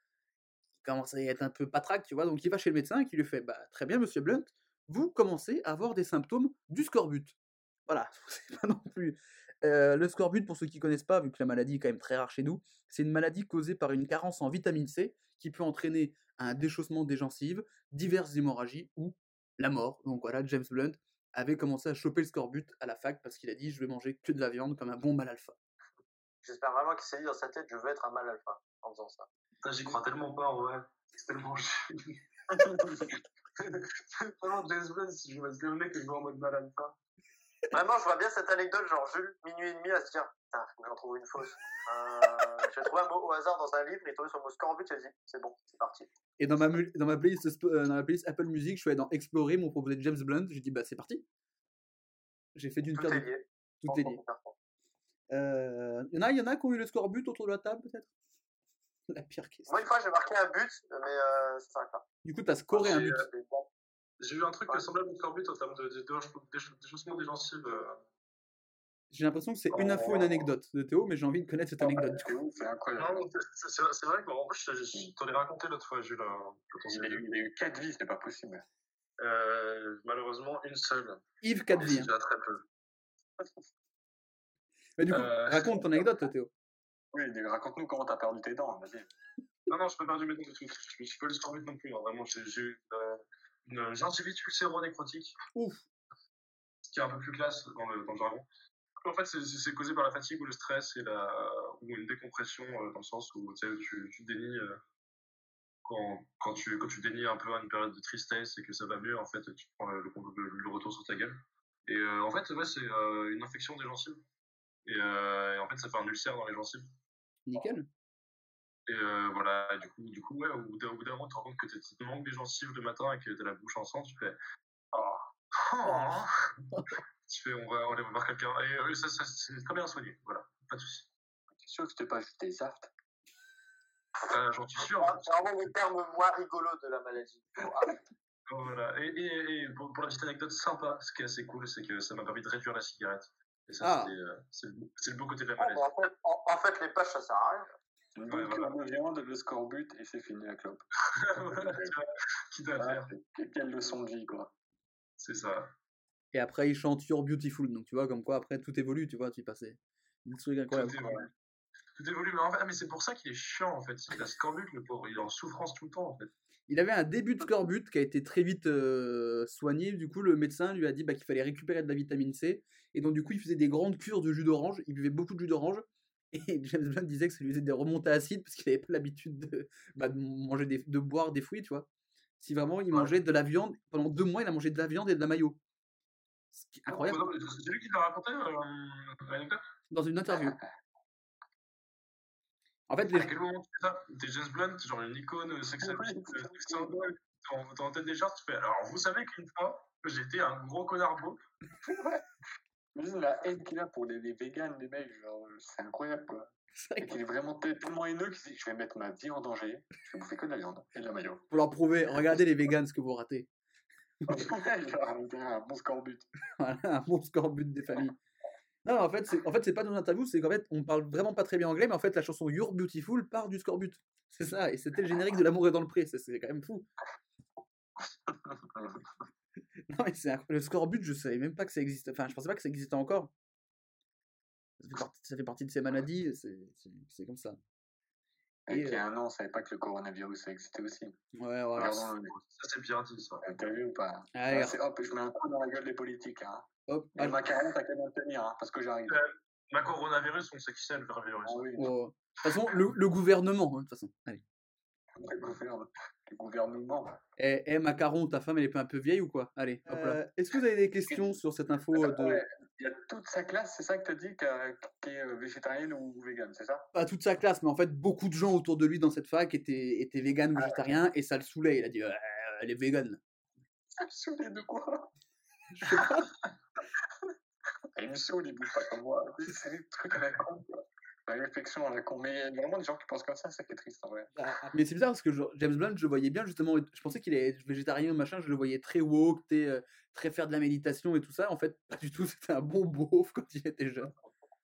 il commence à être un peu patraque, tu vois. Donc, il va chez le médecin qui lui fait, bah, très bien, monsieur Blunt, vous commencez à avoir des symptômes du scorbut. Voilà, c'est pas non plus. Euh, le scorbut, pour ceux qui connaissent pas, vu que la maladie est quand même très rare chez nous, c'est une maladie causée par une carence en vitamine C qui peut entraîner un déchaussement des gencives, diverses hémorragies ou la mort. Donc voilà, James Blunt avait commencé à choper le scorbut à la fac parce qu'il a dit je vais manger que de la viande comme un bon mal alpha. J'espère vraiment qu'il s'est dit dans sa tête, je veux être un mal alpha en faisant ça. J'y crois tellement pas, en vrai. C'est tellement Vraiment, James Blunt, si je me souvenais que je vais en mode mal alpha. Vraiment, je vois bien cette anecdote, genre Jules, minuit et demi, à se dire Putain, faut que j'en trouve une fausse. Euh, j'ai trouvé un mot au hasard dans un livre, il est tombé sur le mot scorbut, j'ai dit C'est bon, c'est parti. Et dans ma, dans ma, playlist, Sp- euh, dans ma playlist Apple Music, je suis allé dans Explorer, m'ont proposé James Blunt. J'ai dit, bah c'est parti. J'ai fait d'une Tout pierre est deux lié. Tout est lié. Euh, y en a, y en a qui ont eu le scorbut autour de la table, peut-être La pire question. Moi, une fois, j'ai marqué un but, mais euh, ça s'arrête. Du coup, t'as scoré un but. euh, J'ai eu un truc Ouais. semblable au scorbut en termes de, de, de, déchaussement des gencives. euh. J'ai l'impression que c'est une info, une anecdote de Théo, mais j'ai envie de connaître cette anecdote. du coup. C'est incroyable. C'est- vrai que en plus, je, je, je t'en ai raconté l'autre fois, Jules. Il a, eu, il a eu 4 vies, c'est pas possible. Euh, malheureusement, une seule. Yves Et 4 c'est vies. déjà très peu. Mais du coup, Euh, raconte ton anecdote, Théo. Oui, raconte-nous comment t'as perdu tes dents, vas-y. Non, non, je peux pas du méthode du tout. Je suis pas le scorbut non plus. hein. Vraiment, j'ai eu euh, une gingivite ulcéro-nécrotique, Ouf. ce qui est un peu plus classe dans le, dans le jargon. En fait, c'est- causé par la fatigue ou le stress et la, ou une décompression euh, dans le sens où tu, tu, dénies euh, quand, quand, tu, quand tu dénies un peu une période de tristesse et que ça va mieux, en fait, tu prends le, le, le retour sur ta gueule. Et euh, en fait, ouais, c'est euh, une infection des gencives. Et, euh, et en fait, ça fait un ulcère dans les gencives. Nickel. Et voilà, du coup, du coup ouais, au bout d'un au bout d'un moment, tu te rends compte que tu te manques des gencives le matin et que tu as la bouche en sang, tu fais Oh, oh. Tu fais, on va, on va voir quelqu'un. Et euh, ça, ça, c'est très bien soigné, voilà, pas de soucis. T'es sûr que c'était pas juste des aftes Euh, J'en suis sûr. Ah, C'est vraiment le terme moins rigolo de la maladie. Oh, ah, Voilà. Et, et, et pour, pour la petite anecdote sympa, ce qui est assez cool, c'est que ça m'a permis de réduire la cigarette. Et ça, Ah. euh, c'est le, beau- c'est le beau côté de la bon, maladie. en, fait, en, en fait, les pages, ça sert à rien. Une Ouais, bonne voilà. cure de viande, le scorbut, et c'est fini la clope. Voilà, tu vois, Quitte à Voilà, faire, quelle leçon de vie, quoi. c'est ça. Et après, il chante You're Beautiful. Donc, tu vois, comme quoi, après, tout évolue, tu vois, tu passais. Des trucs incroyables. Tout évolue. Tout évolue, mais en fait, mais c'est pour ça qu'il est chiant, en fait. Il a scorbut, le pauvre, il est en souffrance tout le temps, en fait. Il avait un début de scorbut qui a été très vite euh, soigné. Du coup, le médecin lui a dit bah, qu'il fallait récupérer de la vitamine C. Et donc, du coup, il faisait des grandes cures de jus d'orange. Il buvait beaucoup de jus d'orange. Et James Blunt disait que ça lui faisait des remontées acides parce qu'il n'avait pas l'habitude de, bah, de manger des, de boire des fruits, tu vois. Si vraiment il mangeait de la viande, pendant deux mois, il a mangé de la viande et de la mayo. Ce qui est incroyable. C'est lui qui l'a raconté, euh, Dans une interview. En fait, À les, quel moment tu fais ça? T'es James Blunt, genre une icône euh, sex appeal, euh, dans, dans tête des charts, tu fais. Alors, vous savez qu'une fois, j'étais un gros connard beau. Imagine la haine qu'il a pour les, les vegans, les mecs, genre, c'est incroyable, quoi. Et qu'il est vraiment tel- tellement haineux qu'il dit Je vais mettre ma vie en danger, je vais bouffer que de la viande et de la maillot. pour leur prouver, regardez les vegans ce que vous ratez. Un bon scorbut. Voilà, un bon scorbut des familles. Non, en fait, c'est en fait, pas dans une interview, c'est qu'en fait, on parle vraiment pas très bien anglais, mais en fait, la chanson You're Beautiful part du scorbut. C'est ça, et c'était le générique de L'amour est dans le pré, c'est quand même fou. Non, mais c'est le scorbut, je savais même pas que ça existait. Enfin, je pensais pas que ça existait encore. Ça fait partie, ça fait partie de ces maladies, c'est comme ça. Et Et, il y a euh, un an, on savait pas que le coronavirus existait aussi. Ouais, le- Ça, c'est bien dit, ça. T'as vu ou pas? Allez, Ah, c'est- Hop, je mets un coup dans la gueule des politiques. Hein. hop, Et ah, ma carrière, t'as qu'à me tenir, hein, parce que j'arrive. Ma coronavirus, on sait qui c'est le vrai virus. Ah oui, oh. De toute façon, le, le gouvernement, hein, de toute façon. Allez. le gouvernement. Le gouvernement. Eh, eh, Macaron, ta femme, elle est pas un peu vieille ou quoi? Allez, hop là. Est-ce que vous avez des questions sur cette info euh, de... Ouais, Il y a toute sa classe, c'est ça que t'as dit, qu'a- qui est euh, végétarienne ou végane, c'est ça? Pas toute sa classe, mais en fait, beaucoup de gens autour de lui dans cette fac étaient, étaient véganes ou végétariens, et ça le saoulait. Il a dit, elle est végane. Ça me saoule de quoi? Je sais pas. Il me saoule, il bouge pas comme moi. C'est des trucs à la con, quoi. La réflexion à la con. Mais il y a vraiment des gens qui pensent comme ça, c'est ça qui est triste en vrai. Mais c'est bizarre parce que James Blunt, je le voyais bien justement. Je pensais qu'il est végétarien ou machin, je le voyais très woke, t'es, euh, très faire de la méditation et tout ça. En fait, pas du tout. C'était un bon beauf quand il était jeune.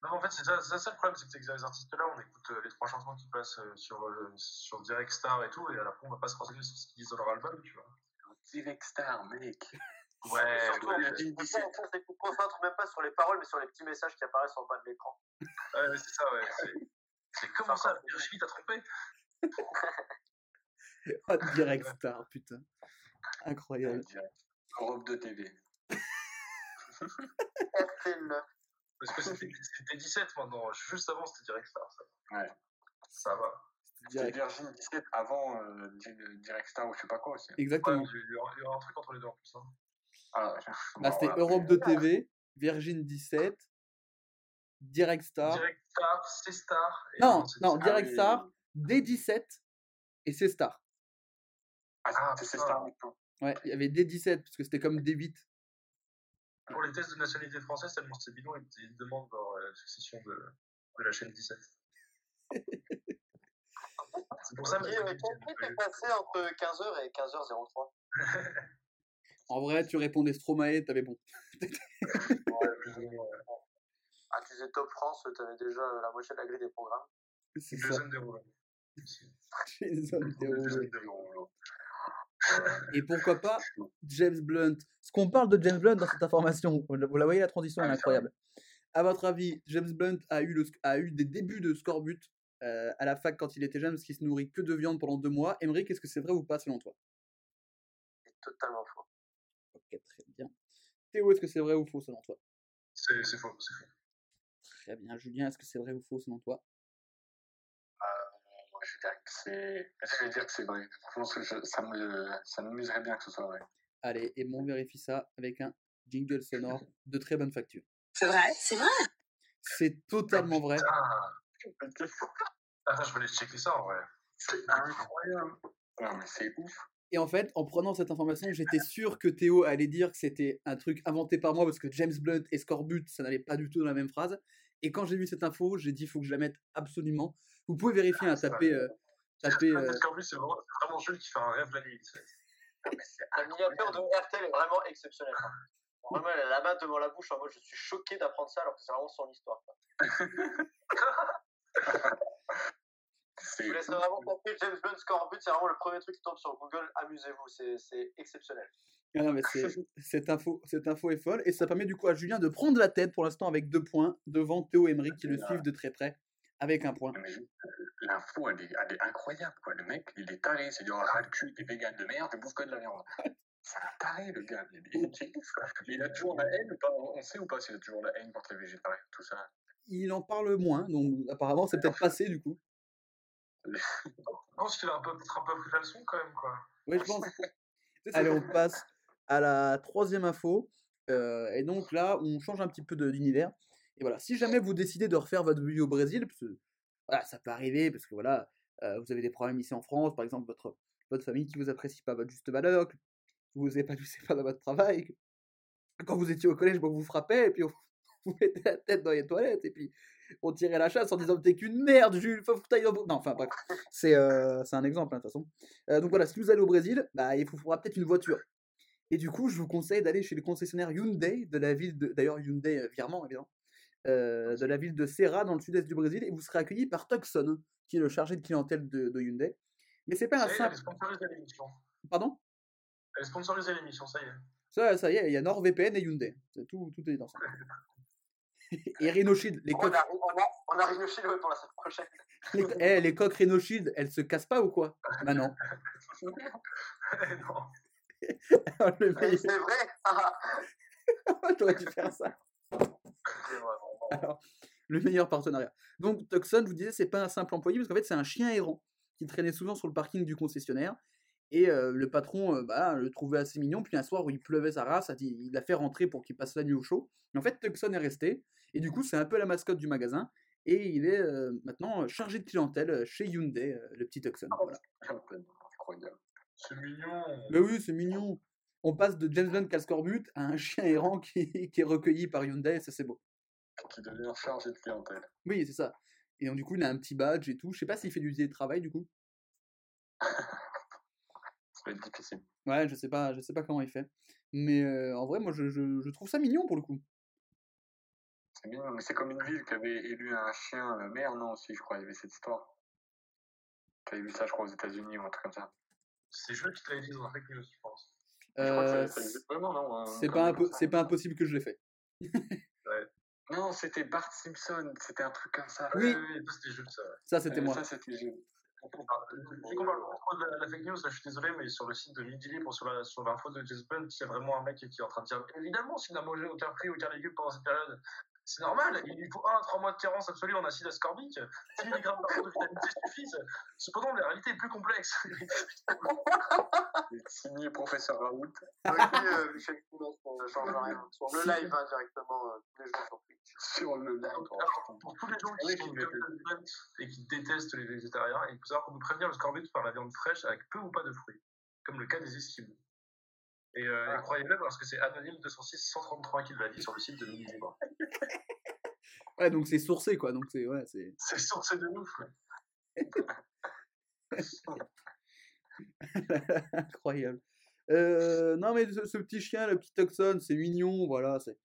Non, en fait, c'est ça, c'est ça le problème, c'est que ces artistes-là, on écoute euh, les trois chansons qui passent euh, sur, euh, sur Direct Star et tout, et à la fin, on va pas se renseigner sur ce qu'ils disent dans leur album, tu vois. Direct Star, mec. Ouais, surtout, ouais, on ouais, ne c'est qu'on se concentre même pas sur les paroles, mais sur les petits messages qui apparaissent en bas de l'écran. ouais, c'est ça, ouais. c'est- comment ça, Virginie, t'as trompé Ah, direct star, putain. Incroyable. Direct. Europe de TV. RTL9. Parce que c'était c'était 17 maintenant, juste avant c'était Direct Star, ça. Ouais. Ça va. C'était. Virgin 17 avant euh, Di- Direct Star ou je sais pas quoi aussi. Ouais, Exactement. il y aura- il y aura un truc entre les deux en plus. Hein. Ah, Là, c'était voilà. Europe de TV. Virgin 17, Direct Star. Direct Star, C-Star. et Non, non, Ah Direct. Star, D17 et C-Star. Ah, Ah, c'est c'est putain. Star maintenant. Ouais, il y avait D17 parce que c'était comme D8. Pour les tests de nationalité française, tellement c'est bidon, ils demandent genre, la succession de, de la chaîne 17. c'est pour ça Qui, que euh, quel prix t'es passé entre 15h et 15h03 En vrai, tu répondais Stromae, t'avais bon. Ouais. Ah, tu faisais Top France, t'avais déjà euh, la moitié de la grille des programmes. C'est ça. Jason Derulo. Et pourquoi pas James Blunt Ce qu'on parle de James Blunt dans cette information, vous la voyez, la transition elle est incroyable. À votre avis, James Blunt a eu, le, sc- a eu des débuts de scorbut euh, à la fac quand il était jeune parce qu'il se nourrit que de viande pendant deux mois. Emery, est-ce que c'est vrai ou pas selon toi? C'est totalement faux. Ok, très bien. Théo, est-ce que c'est vrai ou faux selon toi? C'est c'est faux, c'est faux. Très bien. Julien, est-ce que c'est vrai ou faux selon toi? Moi, je vais dire que c'est. Je vais dire que c'est vrai. Je pense que je- ça me, ça m'amuserait bien que ce soit vrai. Allez, et bon, on vérifie ça avec un jingle sonore de très bonne facture. C'est vrai, c'est vrai? C'est totalement vrai. Putain. Attends, je aller checker ça en vrai. C'est incroyable. Non, mais c'est ouf. Et en fait, en prenant cette information, j'étais sûr que Théo allait dire que c'était un truc inventé par moi parce que James Blunt et Scorbut, ça n'allait pas du tout dans la même phrase. Et quand j'ai vu cette info, j'ai dit il faut que je la mette absolument. Vous pouvez vérifier, hein, ça- taper, euh, taper, euh, plus, c'est vraiment, c'est vraiment Jules qui fait un rêve la nuit. sais. La miniature de RTL est vraiment exceptionnelle. hein. Vraiment, elle a la main devant la bouche en mode je suis choqué d'apprendre ça alors que c'est vraiment son histoire. Je vous laisserai vraiment taper James Blunt Scorbut, c'est vraiment le premier truc qui tombe sur Google. Amusez-vous, c'est c'est exceptionnel. Ah non, mais c'est- cette, info, cette info est folle et ça permet du coup à Julien de prendre la tête pour l'instant avec deux points devant Théo et Emery qui le suivent de très près avec un point. Euh, L'info, elle est, elle est incroyable, quoi. Le mec, il est taré. C'est genre, ah, le cul, t'es vegan de merde, tu bouffes que de la viande. C'est un taré, le gars. Il, il, il- il a toujours la haine ou pas? On sait ou pas s'il a toujours la haine contre les végétariens, tout ça? Il en parle moins, donc apparemment c'est peut-être passé du coup. Je pense qu'il a un peu, peut-être un peu pris la leçon quand même, quoi. Oui, je pense. Allez, on passe à la troisième info. Euh, et donc là, on change un petit peu d'univers. Et voilà, si jamais vous décidez de refaire votre vie au Brésil, parce que voilà, ça peut arriver, parce que voilà, euh, vous avez des problèmes ici en France, par exemple, votre, votre famille qui vous apprécie pas votre juste valeur, que vous vous épanouissez pas dans votre travail, que quand vous étiez au collège, bon, vous vous frappez, et puis on vous mettez la tête dans les toilettes, et puis on tirait la chasse en disant t'es qu'une merde, Jules, faut que. Non, enfin bref, c'est euh, c'est un exemple, hein, de toute façon. Euh, donc voilà, si vous allez au Brésil, bah, il vous faudra peut-être une voiture. Et du coup, je vous conseille d'aller chez le concessionnaire Hyundai de la ville de. D'ailleurs, Hyundai, euh, virement, évidemment. euh, de la ville de Serra, dans le sud-est du Brésil, et vous serez accueilli par Tucson, qui est le chargé de clientèle de, de Hyundai. Mais c'est pas un simple. Pardon? Elle est sponsorisée l'émission, ça y est. ça, ça y est, il y a NordVPN et Hyundai. Tout, tout est dans ça. et Rhino Shield, les On coques, a, on a, on a pour la semaine prochaine. les, eh, les coques Rhino Shield, elles se cassent pas ou quoi? Bah non. non. Mais meilleur- C'est vrai ah, J'aurais dû faire ça. c'est vrai, vraiment. Alors, le meilleur partenariat. Donc, Tucson, je vous disais, c'est pas un simple employé, parce qu'en fait, c'est un chien errant qui traînait souvent sur le parking du concessionnaire. Et euh, le patron bah, le trouvait assez mignon. Puis un soir où il pleuvait sa race, il l'a fait rentrer pour qu'il passe la nuit au chaud. En fait, Tucson est resté. Et du coup, c'est un peu la mascotte du magasin. Et il est maintenant chargé de clientèle chez Hyundai, le petit Tucson. Voilà. Incroyable. C'est mignon. Mais oui, c'est mignon. On passe de James Blunt Cascorbut à un chien errant qui, qui est recueilli par Hyundai, ça c'est beau. Qui devient chargé de clientèle. Oui, c'est ça. Et donc, du coup, il a un petit badge et tout. Je sais pas s'il fait du télétravail, du coup. Ça va être difficile. Ouais, je sais pas, je sais pas comment il fait. Mais euh, en vrai, moi, je, je- je trouve ça mignon pour le coup. C'est mignon, mais c'est comme une ville qui avait élu un chien maire, non, aussi, je crois, il y avait cette histoire. T'avais vu ça, je crois, aux États-Unis ou un truc comme ça. C'est Jules qui te dit dans un fake news, je pense. Je crois que Euh, ça, ça existe vraiment, non un- c'est comme pas, ça. impo- c'est pas impossible que je l'ai fait. Non, c'était Bart Simpson, c'était un truc comme ça. Oui. oui, oui, ça, c'était Jules, ça. ouais. Ça, c'était Euh, moi. Ça, c'était Parle beaucoup trop de la, fake news, je suis désolé, mais sur le site de Midi Libre, sur l'info de Jess Blunt, il y a vraiment un mec qui est en train de dire évidemment, s'il n'a mangé aucun fruit, aucun légume pendant cette période, C'est normal, il lui faut 1 à 3 mois de carence absolue en acide ascorbique. 10 mg par jour de vitamine C suffisent. Cependant, la réalité est plus complexe. Signé professeur Raoult. Euh, Michel Coulon, ça ne change rien. Sur le live, hein, directement, euh, tous les jours sur Twitch. Sur le live. Pour tous les gens qui sont et qui détestent les végétariens, il faut savoir qu'on peut prévenir le scorbut par la viande fraîche avec peu ou pas de fruits, comme le cas des esquimaux. Et, euh, et croyez-le parce que c'est anonyme 206 133 qui l'a dit sur le site de Mini Libre. Ouais, donc c'est sourcé, quoi. Donc c'est. Ouais, c'est. C'est sourcé de ouf. ouais. Incroyable. Euh, non, mais ce, ce petit chien, le petit Tucson, c'est mignon, voilà. C'est.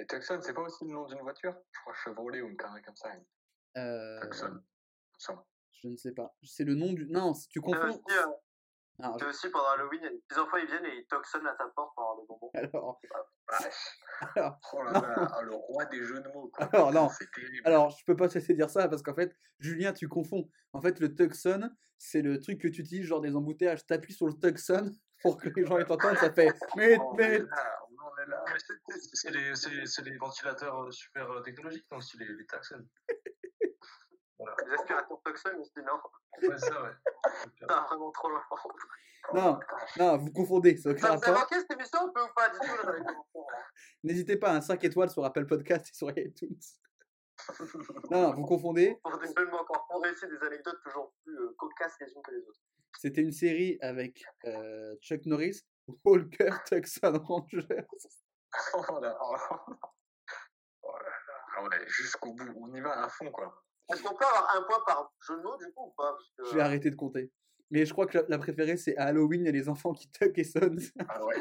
Et Tucson, c'est pas aussi le nom d'une voiture? Je crois Chevrolet ou une connerie comme ça. Euh, Tucson. Ça. je ne sais pas. C'est le nom du. Non, tu confonds. euh, Ah, c'est aussi pendant Halloween, il y a des enfants ils viennent et ils toxonnent à ta porte pour avoir des bonbons. alors, Vache. alors, Oh là Non. là, ah, le roi des jeux de mots. Quoi. Alors, non. Alors, je peux pas te laisser dire ça parce qu'en fait, Julien, tu confonds. En fait, le Tucson, c'est le truc que tu utilises, genre des embouteillages. T'appuies sur le Tucson pour que les gens t'entendent, ça fait. Mais, mais. c'est- les, ventilateurs euh, super euh, technologiques, donc c'est les, les Taxon. Les aspirateurs toxonnes aussi, non Ouais, ça, ouais. Ça va vraiment trop loin. Non, non, vous confondez. Ça vous a manqué cette émission un peu ou pas commentaires. hein. N'hésitez pas à un 5 étoiles sur Apple Podcast et sur iTunes. Non, non, vous confondez. Pour des mots encore réussir des anecdotes toujours plus euh, cocasses les unes que les autres. C'était une série avec euh, Chuck Norris, Walker, Tucson Rangers. Oh là, oh. Oh là là. Ah ouais, jusqu'au bout, on y va à fond quoi. Est-ce qu'on peut avoir un point par jeu de mots du coup ou pas? Parce que, Je vais arrêter de compter. Mais je crois que la, préférée, c'est à Halloween, il y a les enfants qui tuck et sonnent. Ah ouais.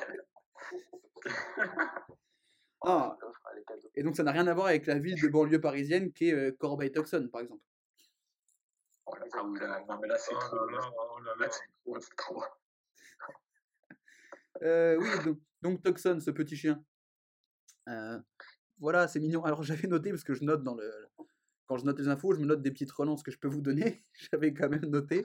Ah, euh, les cadeaux. et donc ça n'a rien à voir avec la ville de banlieue parisienne qui est euh, Corbeil-Tucson, par exemple. Oh là, ah oui, là, là c'est Oh trop. là oh c'est trop. Euh, donc, donc Tucson, ce petit chien. Euh, voilà, c'est mignon. Alors j'avais noté, parce que je note dans le... Quand je note les infos, je me note des petites relances que je peux vous donner. J'avais quand même noté.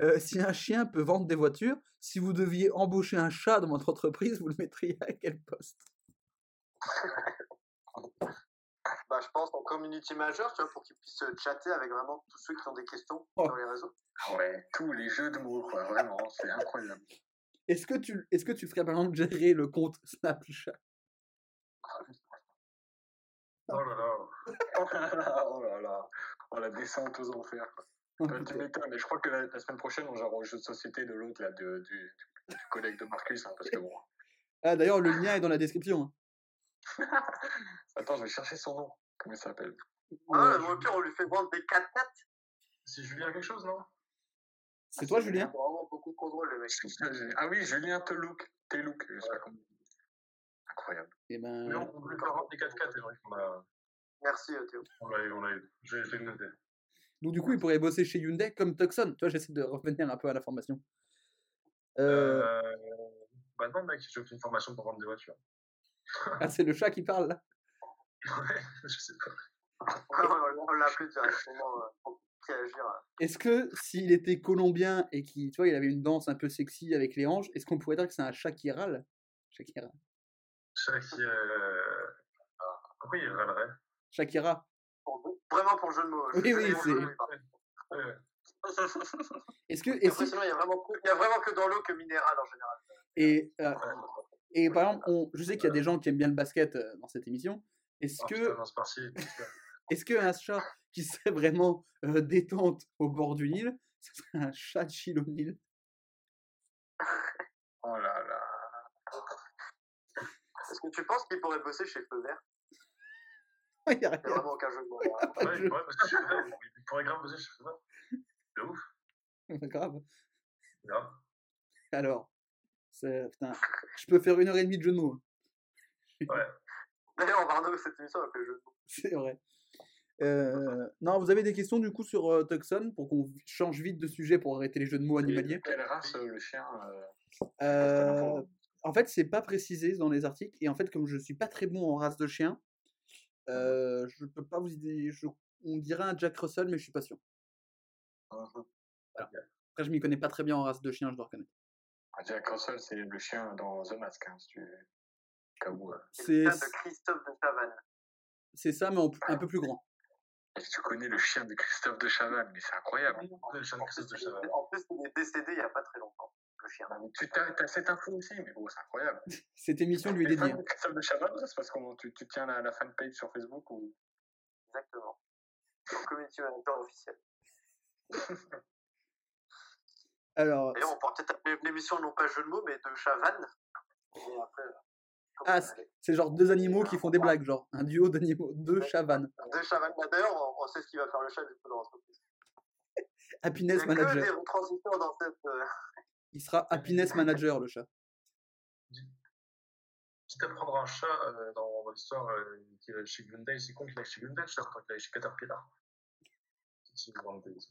Euh, si un chien peut vendre des voitures, si vous deviez embaucher un chat dans votre entreprise, vous le mettriez à quel poste? Bah, je pense en community manager, tu vois, pour qu'ils puissent euh, chatter avec vraiment tous ceux qui ont des questions Oh. sur les réseaux. Ah ouais, tous les jeux de mots quoi, vraiment, c'est incroyable. Est-ce que tu est-ce que tu ferais par exemple gérer le compte Snapchat? Oh là là. Oh là là, oh là là, oh la descente aux enfers. Oh, Toi, tu m'étonnes, mais je crois que la, la semaine prochaine on jouera au jeu de société de l'autre là, de, du, du collègue de Marcus, hein, parce que bon. Ah d'ailleurs le lien est dans la description. hein. Attends, je vais chercher son nom. Comment il s'appelle? Ah, Euh, au pire, on lui fait vendre des 4-4. C'est Julien quelque chose, non? C'est toi Julien? Vraiment beaucoup de contrôle, le mec. Ah oui, Julien Telouk. Telouk, je sais pas comment. Incroyable. Eh ben, Mais on ne voulait pas vendre des 4x4, c'est vrai qu'on l'a Merci, Théo. on l'a eu, on l'a eu. J'ai j'ai noté. donc du coup il pourrait bosser chez Hyundai comme Tucson. Tu vois, j'essaie de revenir un peu à la formation. Euh, Euh... Bah non, mec, j'ai fait une formation pour vendre des voitures. Ah c'est le chat qui parle là. Ouais, je sais pas. on l'a appelé directement euh, pour réagir. euh. Est-ce que s'il était colombien et qu'il tu vois il avait une danse un peu sexy avec les hanches, est-ce qu'on pourrait dire que c'est un chat qui râle? Shakira. Chaque. Euh... Pourquoi il râlerait? Shakira. Pour- Vraiment pour le jeu de mots. Oui, oui, c'est- ouais. Est-ce que il a vraiment que, il y a vraiment que dans l'eau que minéral en général. et, euh, et par exemple, on- je sais qu'il y a des gens qui aiment bien le basket euh, dans cette émission. Est-ce Oh, que est-ce qu'un chat qui serait vraiment euh, détente au bord du Nil, ce serait un chat de Chilonil Oh là là. Que tu penses qu'il pourrait bosser chez Feu Vert? Il y a Il n'y a rien. vraiment aucun jeu de mots. Ouais, jeu. il pourrait, il grave bosser, sais pas. De ouf, Grave. grave. Alors, putain, je peux faire une heure et demie de jeu de mots. hein. Ouais. D'ailleurs, on va renommer cette émission avec le jeu de mots. C'est vrai. Euh, non, vous avez des questions du coup sur euh, Tucson pour qu'on change vite de sujet pour arrêter les jeux de mots animaliers? Quelle race euh, le chien euh, Euh, En fait, c'est pas précisé dans les articles et en fait, comme je suis pas très bon en race de chien, euh, je peux pas vous aider. je- On dirait un Jack Russell, mais je suis pas sûr. Mhm. Après, je m'y connais pas très bien en race de chien, je dois reconnaître. Ah, Jack Russell, c'est le chien dans The Mask, hein, si tu. Euh. C'est de Christophe de Tavannes. c'est ça, mais un peu plus grand. Et tu connais le chien de Christophe de Chavannes, mais c'est incroyable. Le chien de Christophe de Chavannes. En plus, il est décédé il n'y a pas très longtemps, Tu as, as cette info aussi, mais bon, c'est incroyable. Cette émission lui est dédiée. de Chavannes, ça, c'est parce que tu, tu tiens la, la fanpage sur Facebook ou? Exactement. Le community manager officiel. Alors, D'ailleurs, on pourrait peut-être appeler l'émission non pas jeu de mots, mais de Chavannes. Euh, Ah, c'est genre deux animaux qui font des blagues, genre un duo d'animaux, deux chavannes. de Chavannes. Bah, D'ailleurs, on, sait ce qui va faire le chat du coup dans l'entreprise. Il Happiness a que des Manager. retransitions dans cette. Il sera Happiness Manager, le chat. Quitte à prendre un chat euh, dans, l'histoire euh, qui est chez Hyundai, c'est con qu'il aille chez Hyundai, le chat, quand il aille chez Caterpillar.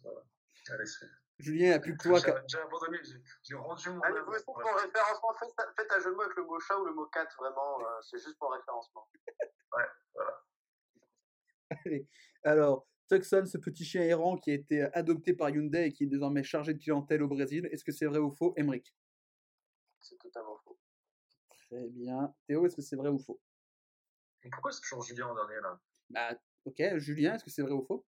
Voilà. Allez, c'est. Julien a plus que toi. J'ai abandonné, j'ai j'ai rendu mon. Allez, vous pour Voilà. le référencement, faites, faites un jeu de mots avec le mot chat ou le mot cat, vraiment, euh, c'est juste pour le référencement. Alors, Tucson, ce petit chien errant qui a été adopté par Hyundai et qui est désormais chargé de clientèle au Brésil, est-ce que c'est vrai ou faux, Emmerich C'est totalement faux. Très bien. Théo, est-ce que c'est vrai ou faux? Mais Pourquoi c'est toujours Julien en dernier là? Bah, ok. Julien, est-ce que c'est vrai ou faux?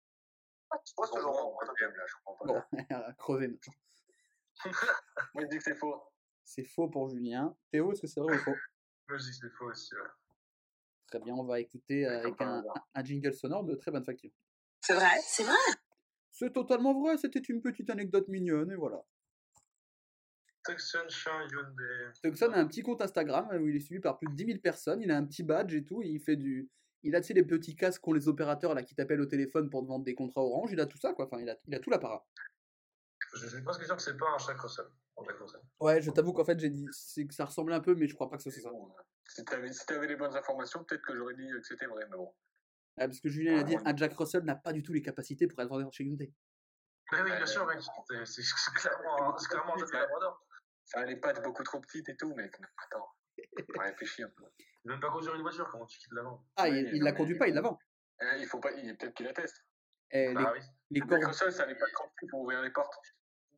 Moi, c'est toujours Bon, bon. on va là, je comprends pas. Bon, crevé maintenant. Moi, je dis que c'est faux. C'est faux pour Julien. Théo, est-ce que c'est vrai ou faux? Moi je dis que c'est faux aussi. Ouais. Très bien, on va écouter euh, avec un, un jingle sonore de très bonne facture. C'est vrai, c'est vrai. C'est totalement vrai, c'était une petite anecdote mignonne, et voilà. Tucson. Tucson a un petit compte Instagram où il est suivi par plus de 10 000 personnes, il a un petit badge et tout, et il fait du... Il a, tu sais, les petits casques qu'ont les opérateurs là qui t'appellent au téléphone pour te vendre des contrats orange, il a tout ça, quoi. Enfin, il a, il a tout l'apparat. Je suis presque sûr que c'est pas un chat. Ouais, je t'avoue qu'en fait, j'ai dit que ça ressemble un peu, mais je crois pas que ce soit ça. Bon, euh, Si t'avais si t'avais les bonnes informations, peut-être que j'aurais dit que c'était vrai, mais bon. Ah, parce que Julien a dit un Jack Russell n'a pas du tout les capacités pour être vendeur chez Hyundai. Mais oui, bien sûr, mec. C'est- C'est clairement, un- c'est clairement un jet de labrador. Ça allait pas être beaucoup trop petite et tout, mec. Attends, faut réfléchir un peu. Il même pas conduire une voiture, comment tu quittes l'avant Ah, il, non, la conduit pas, il la vend. Euh, il faut pas, il- peut-être qu'il atteste. Eh, les, Bah oui. les Le cordes. Microsoft, ça allait pas trop pour ouvrir les portes.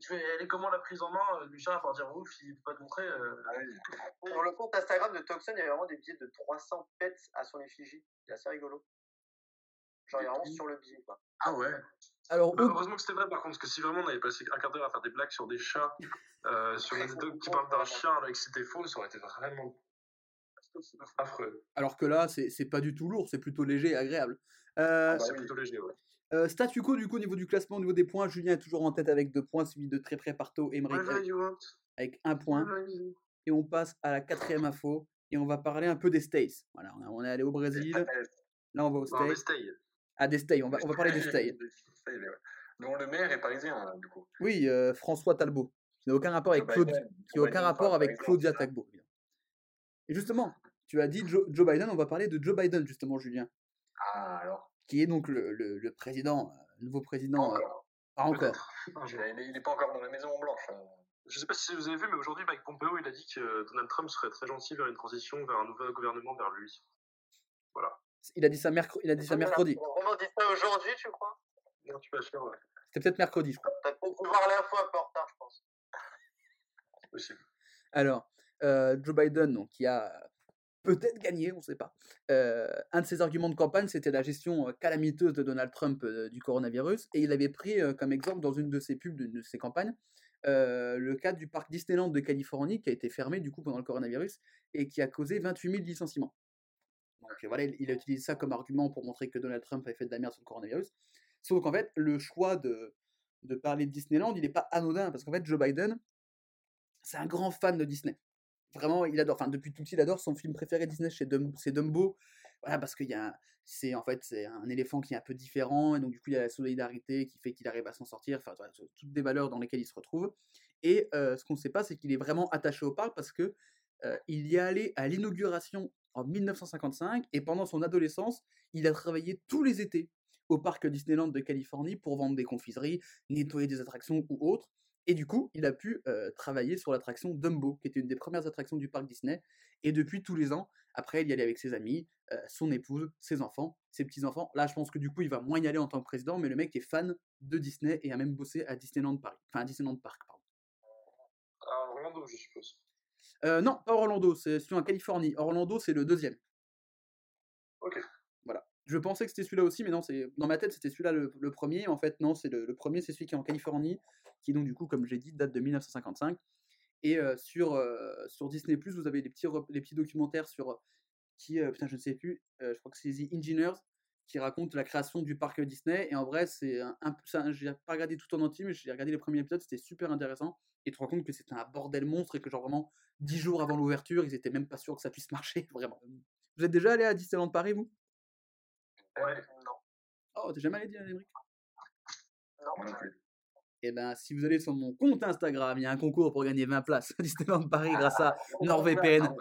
Tu fais, elle est comment la prise en main euh, du chat à part dire ouf, il peut pas te montrer. euh, Ah oui. Le compte Instagram de Toxon, il y a vraiment des billets de 300 pets à son effigie. C'est assez rigolo. Genre, il est vraiment sur le billet, quoi. Ah ouais. Alors, Bah, heureusement que c'était vrai par contre, parce que si vraiment on avait passé un quart d'heure à faire des blagues sur des chats, euh, sur des dogs qui parlent d'un chien, là, et que c'était faux, ça aurait été vraiment affreux. alors que là, c'est c'est pas du tout lourd, c'est plutôt léger et agréable. Euh, Ah bah c'est oui. plutôt léger, ouais. euh, statu quo, du coup, au niveau du classement, au niveau des points, Julien est toujours en tête avec deux points, suivi de très près par Théo want. avec un point. Et on passe à la quatrième info, et on va parler un peu des States. Voilà, on, a- on est allé au Brésil, là on va aux States. Stay. Ah, des States, on va, on va parler des States. ouais. Dont le maire est parisien, hein, du coup. Oui, euh, François Talbot, qui n'a aucun rapport avec Joe Claude, Biden. qui n'a Joe aucun rapport avec Claudia Tagbo. Et justement, tu as dit Joe, Joe Biden, on va parler de Joe Biden, justement, Julien, Ah, alors. qui est donc le, le- le président, euh, le nouveau Pas président, euh, encore. pas encore. Il est- il est pas encore dans la Maison Blanche. hein. Je sais pas si vous avez vu, mais aujourd'hui, Mike Pompeo, il a dit que Donald Trump serait très gentil vers une transition, vers un nouveau gouvernement vers lui. Il a dit ça, mercre- il a dit ça mercredi. On vraiment dit ça aujourd'hui, tu crois? Non, tu pas sûr, ouais. C'était peut-être mercredi, je crois. T'as peut-être voir l'info un peu en retard, je pense. C'est possible. Alors, euh, Joe Biden, donc, qui a peut-être gagné, on ne sait pas. Euh, un de ses arguments de campagne, c'était la gestion euh, calamiteuse de Donald Trump euh, du coronavirus. Et il avait pris euh, comme exemple dans une de ses pubs, d'une de ses campagnes, euh, le cas du parc Disneyland de Californie qui a été fermé du coup pendant le coronavirus et qui a causé 28 000 licenciements. Euh, voilà, il, il a utilisé ça comme argument pour montrer que Donald Trump avait fait de la merde sur le coronavirus. Sauf qu'en fait, le choix de, de parler de Disneyland, il n'est pas anodin parce qu'en fait, Joe Biden, c'est un grand fan de Disney. Vraiment, il adore. Enfin, depuis tout petit, il adore son film préféré Disney, c'est Dum- c'est Dumbo. Voilà, parce qu'il y a, c'est en fait, c'est un éléphant qui est un peu différent, et donc du coup, il y a la solidarité qui fait qu'il arrive à s'en sortir. Enfin, toutes des valeurs dans lesquelles il se retrouve. Et euh, ce qu'on ne sait pas, c'est qu'il est vraiment attaché au parc parce que euh, il y est allé à l'inauguration en 1955 et pendant son adolescence, il a travaillé tous les étés au parc Disneyland de Californie pour vendre des confiseries, nettoyer des attractions ou autres. Et du coup, il a pu euh, travailler sur l'attraction Dumbo, qui était une des premières attractions du parc Disney. Et depuis tous les ans, après, il y allait avec ses amis, euh, son épouse, ses enfants, ses petits-enfants. Là, je pense que du coup, il va moins y aller en tant que président, mais le mec est fan de Disney et a même bossé à Disneyland Paris. Enfin, Disneyland Park, pardon. À Orlando, je suppose. Euh, non, pas Orlando, c'est sur en Californie. Orlando, c'est le deuxième. Ok. Voilà. Je pensais que c'était celui-là aussi, mais non, c'est dans ma tête c'était celui-là le, le premier. En fait, non, c'est le, le premier, c'est celui qui est en Californie, qui donc du coup, comme j'ai dit, date de 1955. Et euh, sur, euh, sur Disney vous avez les petits, les petits documentaires sur qui, putain, je ne sais plus, je crois que c'est The Engineers qui raconte la création du parc Disney. Et en vrai, c'est un, un, c'est un- j'ai pas regardé tout en entier, mais j'ai regardé les premiers épisodes, c'était super intéressant. Et tu te rends compte que c'était un bordel monstre et que genre vraiment dix jours avant l'ouverture, ils étaient même pas sûrs que ça puisse marcher, vraiment. Vous êtes déjà allé à Disneyland Paris, vous? Ouais. Non, Oh, t'es jamais allé, Émeric non. Moi non plus. Eh ben, si vous allez sur mon compte Instagram, il y a un concours pour gagner 20 places à Disneyland Paris grâce à NordVPN Ah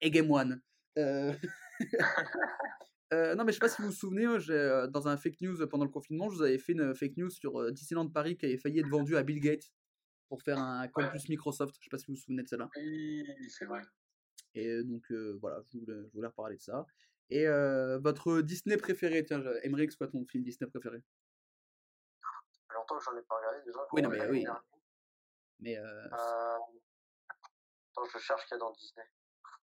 et Game One. Euh, euh, non, mais je sais pas si vous vous souvenez, euh, dans un fake news pendant le confinement, je vous avais fait une fake news sur Disneyland Paris qui avait failli être vendu à Bill Gates pour faire un campus Microsoft. Je sais pas si vous vous souvenez de celle-là. Oui, c'est vrai. Et donc euh, voilà, je voulais, je voulais reparler de ça. Et euh, votre Disney préféré, tiens, Emmerich, c'est quoi ton film Disney préféré? Ça fait longtemps que j'en ai pas regardé déjà. Oui, non, mais oui. Mais euh. Attends, je cherche qu'il y a dans Disney.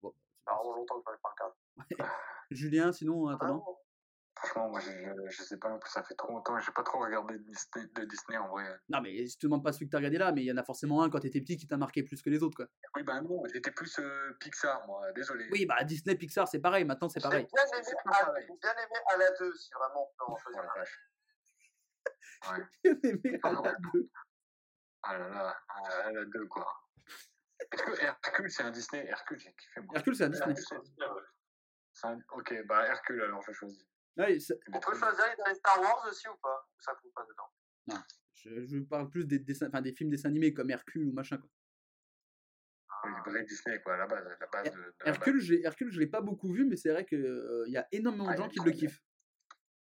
bon, Ça fait vraiment longtemps que j'en ai pas regardé. Julien, sinon, attendant? Vraiment Franchement, moi, je, je, sais pas non plus, ça fait trop longtemps, j'ai pas trop regardé de Disney, de Disney en vrai. Non, mais je te demande pas celui que t'as regardé là, mais il y en a forcément un quand t'étais petit qui t'a marqué plus que les autres, quoi. Oui, bah non, j'étais plus euh, Pixar, moi, désolé. Oui, bah Disney, Pixar, c'est pareil, maintenant c'est J'ai pareil. j'ai bien aimé à la 2, si vraiment on peut en. Ouais. Bien aimé à la deux. Ah là là, ah, la deux, quoi. Est-ce que Hercule, c'est un Disney? Hercule, j'ai kiffé, moi. Hercule, c'est un Disney. Un- Ok, bah Hercule, alors, je choisis. Ouais, c'est- On peut choisir dans les Star Wars aussi ou pas? Ou ça compte pas dedans je, je parle plus des, dessins, enfin, des films dessins animés comme Hercule ou machin. Quoi. Vrai Disney, quoi, à la base, la base de, de la base. Hercule, je l'ai- Hercule, je l'ai pas beaucoup vu, mais c'est vrai qu'il y a énormément Ah, de gens qui le kiffent.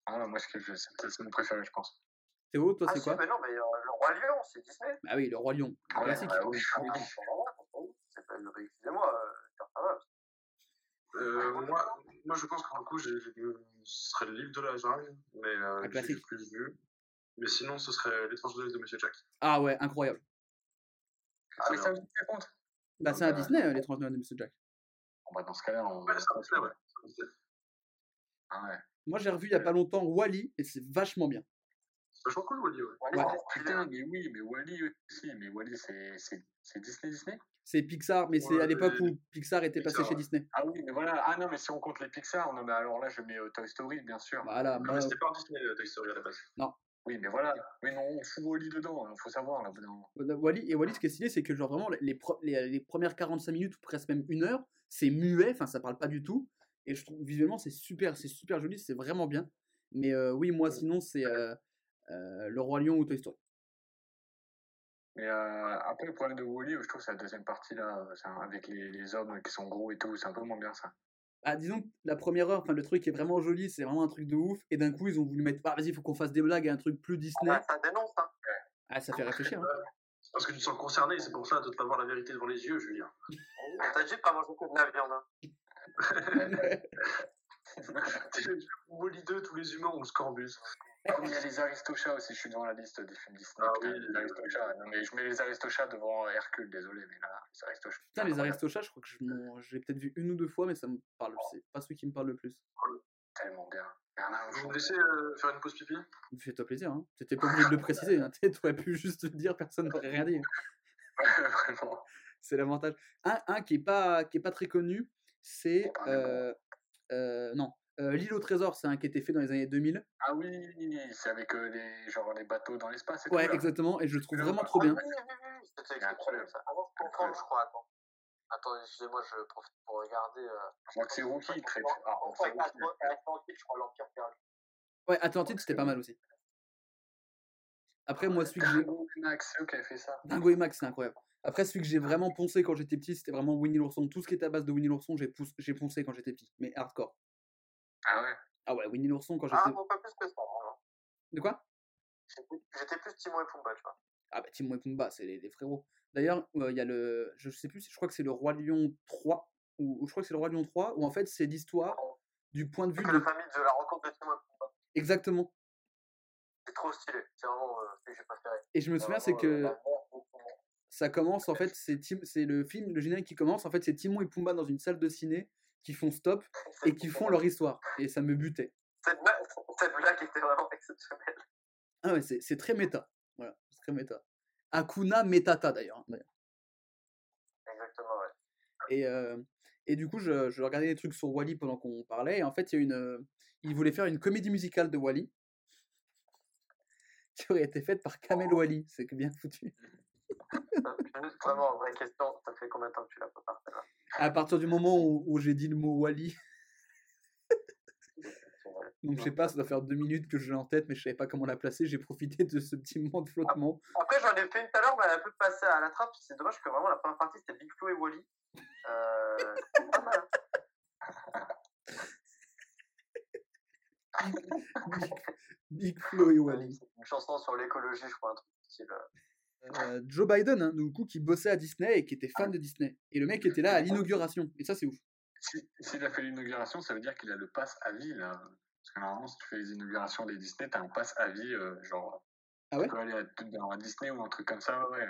Ah non, moi, c'est c'est mon préféré, je pense. Théo, toi, Ah c'est si, quoi? mais non, mais euh, le Roi Lion, c'est Disney. Bah oui, le Roi Lion, Ouais, classique. bah oui, Ah, c'est Excusez-moi, euh. Euh, moi, moi, je pense que du coup, j'ai- j'ai- ce serait le livre de la jungle, mais euh, plus vu. Mais sinon, ce serait l'étrange de de Monsieur Jack. Ah ouais, incroyable. Ah, mais ça, ça compte. Bah c'est un bah, Disney, euh, l'étrange Noël de Mr. Jack. Bon, bah, dans ce cas-là, on. Ouais, c'est un Disney, ouais. Ah ouais. Moi, j'ai revu il y a pas longtemps Wally et c'est vachement bien. C'est vachement cool, Wally, ouais. Wally, Ouais. stylé, Putain, hein. mais oui, mais Wally aussi, mais Wally, c'est Disney, Disney? C'est Pixar, mais c'est à l'époque où Pixar était passé chez. Disney. Ah oui, mais voilà. Ah non, mais si on compte les Pixar, non, mais alors là, je mets euh, Toy Story, bien sûr. Voilà, Non, mais c'était pas un Disney, euh, Toy Story à la base. Oui, mais voilà. Mais non, on fout Wally dedans, il faut savoir, là. dedans. euh, Wally, et Wally, ce qui est stylé, c'est que genre vraiment les, pro- les, les premières 45 minutes ou presque même une heure, c'est muet, enfin ça parle pas du tout. Et je trouve visuellement c'est super, c'est super joli, c'est vraiment bien. Mais euh, oui, moi sinon c'est euh, euh, Le Roi Lion ou Toy Story? Mais euh, après, le problème de Wally, je trouve, c'est la deuxième partie, là, euh, avec les, les hommes qui sont gros et tout, c'est un peu moins bien, ça. Ah, disons que la première heure, enfin le truc est vraiment joli, c'est vraiment un truc de ouf. Et d'un coup, ils ont voulu mettre, ah vas-y, il faut qu'on fasse des blagues et un truc plus Disney. Ah, ça dénonce, hein. Ah, ça fait réfléchir. hein. C'est parce que tu te sens concerné, c'est pour ça de ne pas voir la vérité devant les yeux, Julien. T'as dit de pas manger que de la viande. Hein. Wally 2, tous les humains ont le scorbus. Comme il y a les Aristochats aussi, je suis devant la liste des films Disney. Ah putain, oui, les Aristochats. Non, mais je mets les Aristochats devant Hercule, désolé, mais là, les Aristochats. Putain, les. Aristochats, je crois que je j'ai peut-être vu une ou deux fois, mais ça me parle. C'est pas celui qui me parle le plus. Tellement bien. Bernard Vous laissez euh, faire une pause pipi? Fais-toi plaisir, hein. T'étais pas obligé de le préciser. Hein. T'aurais pu juste le dire, personne n'aurait rien dit. Vraiment. C'est l'avantage. Un, un qui est pas qui est pas très connu, c'est Oh, euh, euh, non euh, l'île au trésor. C'est un qui a été fait dans les années 2000. Ah oui, c'est avec euh, les, genre, les bateaux dans l'espace et Ouais, tout. exactement. Et je le trouve vraiment trop Ah bien. oui, oui, oui, oui, c'était incroyable. ça. Avant de comprendre, je crois. Attends, attends excusez-moi, je profite pour regarder. Euh... Je crois que c'est Rookie, très Ah. Atlantide, je crois, l'Empire perdu. Ouais, Atlantide, c'était pas mal aussi. Après, moi, celui que j'ai. Dingo Max, c'est eux qui avaient fait ça. Dingo et Max, c'est incroyable. Après, celui que j'ai vraiment poncé quand j'étais petit, c'était vraiment Winnie l'ourson. Tout ce qui était à base de Winnie l'ourson, j'ai poncé quand j'étais petit. Mais hardcore. Ah ouais. Ah ouais, Winnie l'ourson quand j'étais. Ah, non, pas plus que ça. vraiment. De quoi? J'étais- plus Timon et Pumba, tu vois. Ah bah Timon et Pumba, c'est les, les frérots. D'ailleurs, euh, il y a le. Je sais plus, je crois que c'est le Roi Lion 3. Ou, ou je crois que c'est le Roi Lion 3, où en fait, c'est l'histoire du point de vue Que de. la famille de la rencontre de Timon et Pumba. Exactement. C'est trop stylé. C'est vraiment euh, ce que j'ai préféré. Et je me souviens, c'est que. euh, Timon. ça commence en fait, c'est Tim- c'est le film, le générique qui commence, en fait c'est Timon et Pumba dans une salle de ciné qui font stop et qui font leur histoire. Et ça me butait. Cette blague, cette blague était vraiment exceptionnelle. Ah ouais, c'est c'est très méta. Voilà, c'est très méta. Akuna Metata d'ailleurs. Exactement, ouais. Et, euh, et du coup, je, je regardais des trucs sur Wally pendant qu'on parlait. Et en fait, il y a une, euh, il voulait faire une comédie musicale de Wally qui aurait été faite par Kamel Wally. C'est bien foutu. Euh, vraiment, vraie question, ça fait combien de temps que tu l'as pas partagé? À partir du moment où, où j'ai dit le mot Wally, donc je sais pas, ça doit faire deux minutes que je l'ai en tête, mais je savais pas comment la placer. J'ai profité de ce petit moment de flottement. Après, j'en ai fait une tout à l'heure, mais elle a un peu passé à la trappe. C'est dommage que vraiment la première partie c'était Big Flo et Wally. Euh, c'est pas mal. hein. Big Flo et Wally. Une chanson sur l'écologie, je crois, un truc style. Euh, Joe Biden, hein, du coup, qui bossait à Disney et qui était fan de Disney. Et le mec était là à l'inauguration. Et ça, c'est ouf. Si- S'il a fait l'inauguration, ça veut dire qu'il a le pass à vie, là. Parce que normalement, si tu fais les inaugurations des Disney, t'as un pass à vie, euh, genre. Ah ouais? Tu peux aller à, dans un Disney ou un truc comme ça, ouais.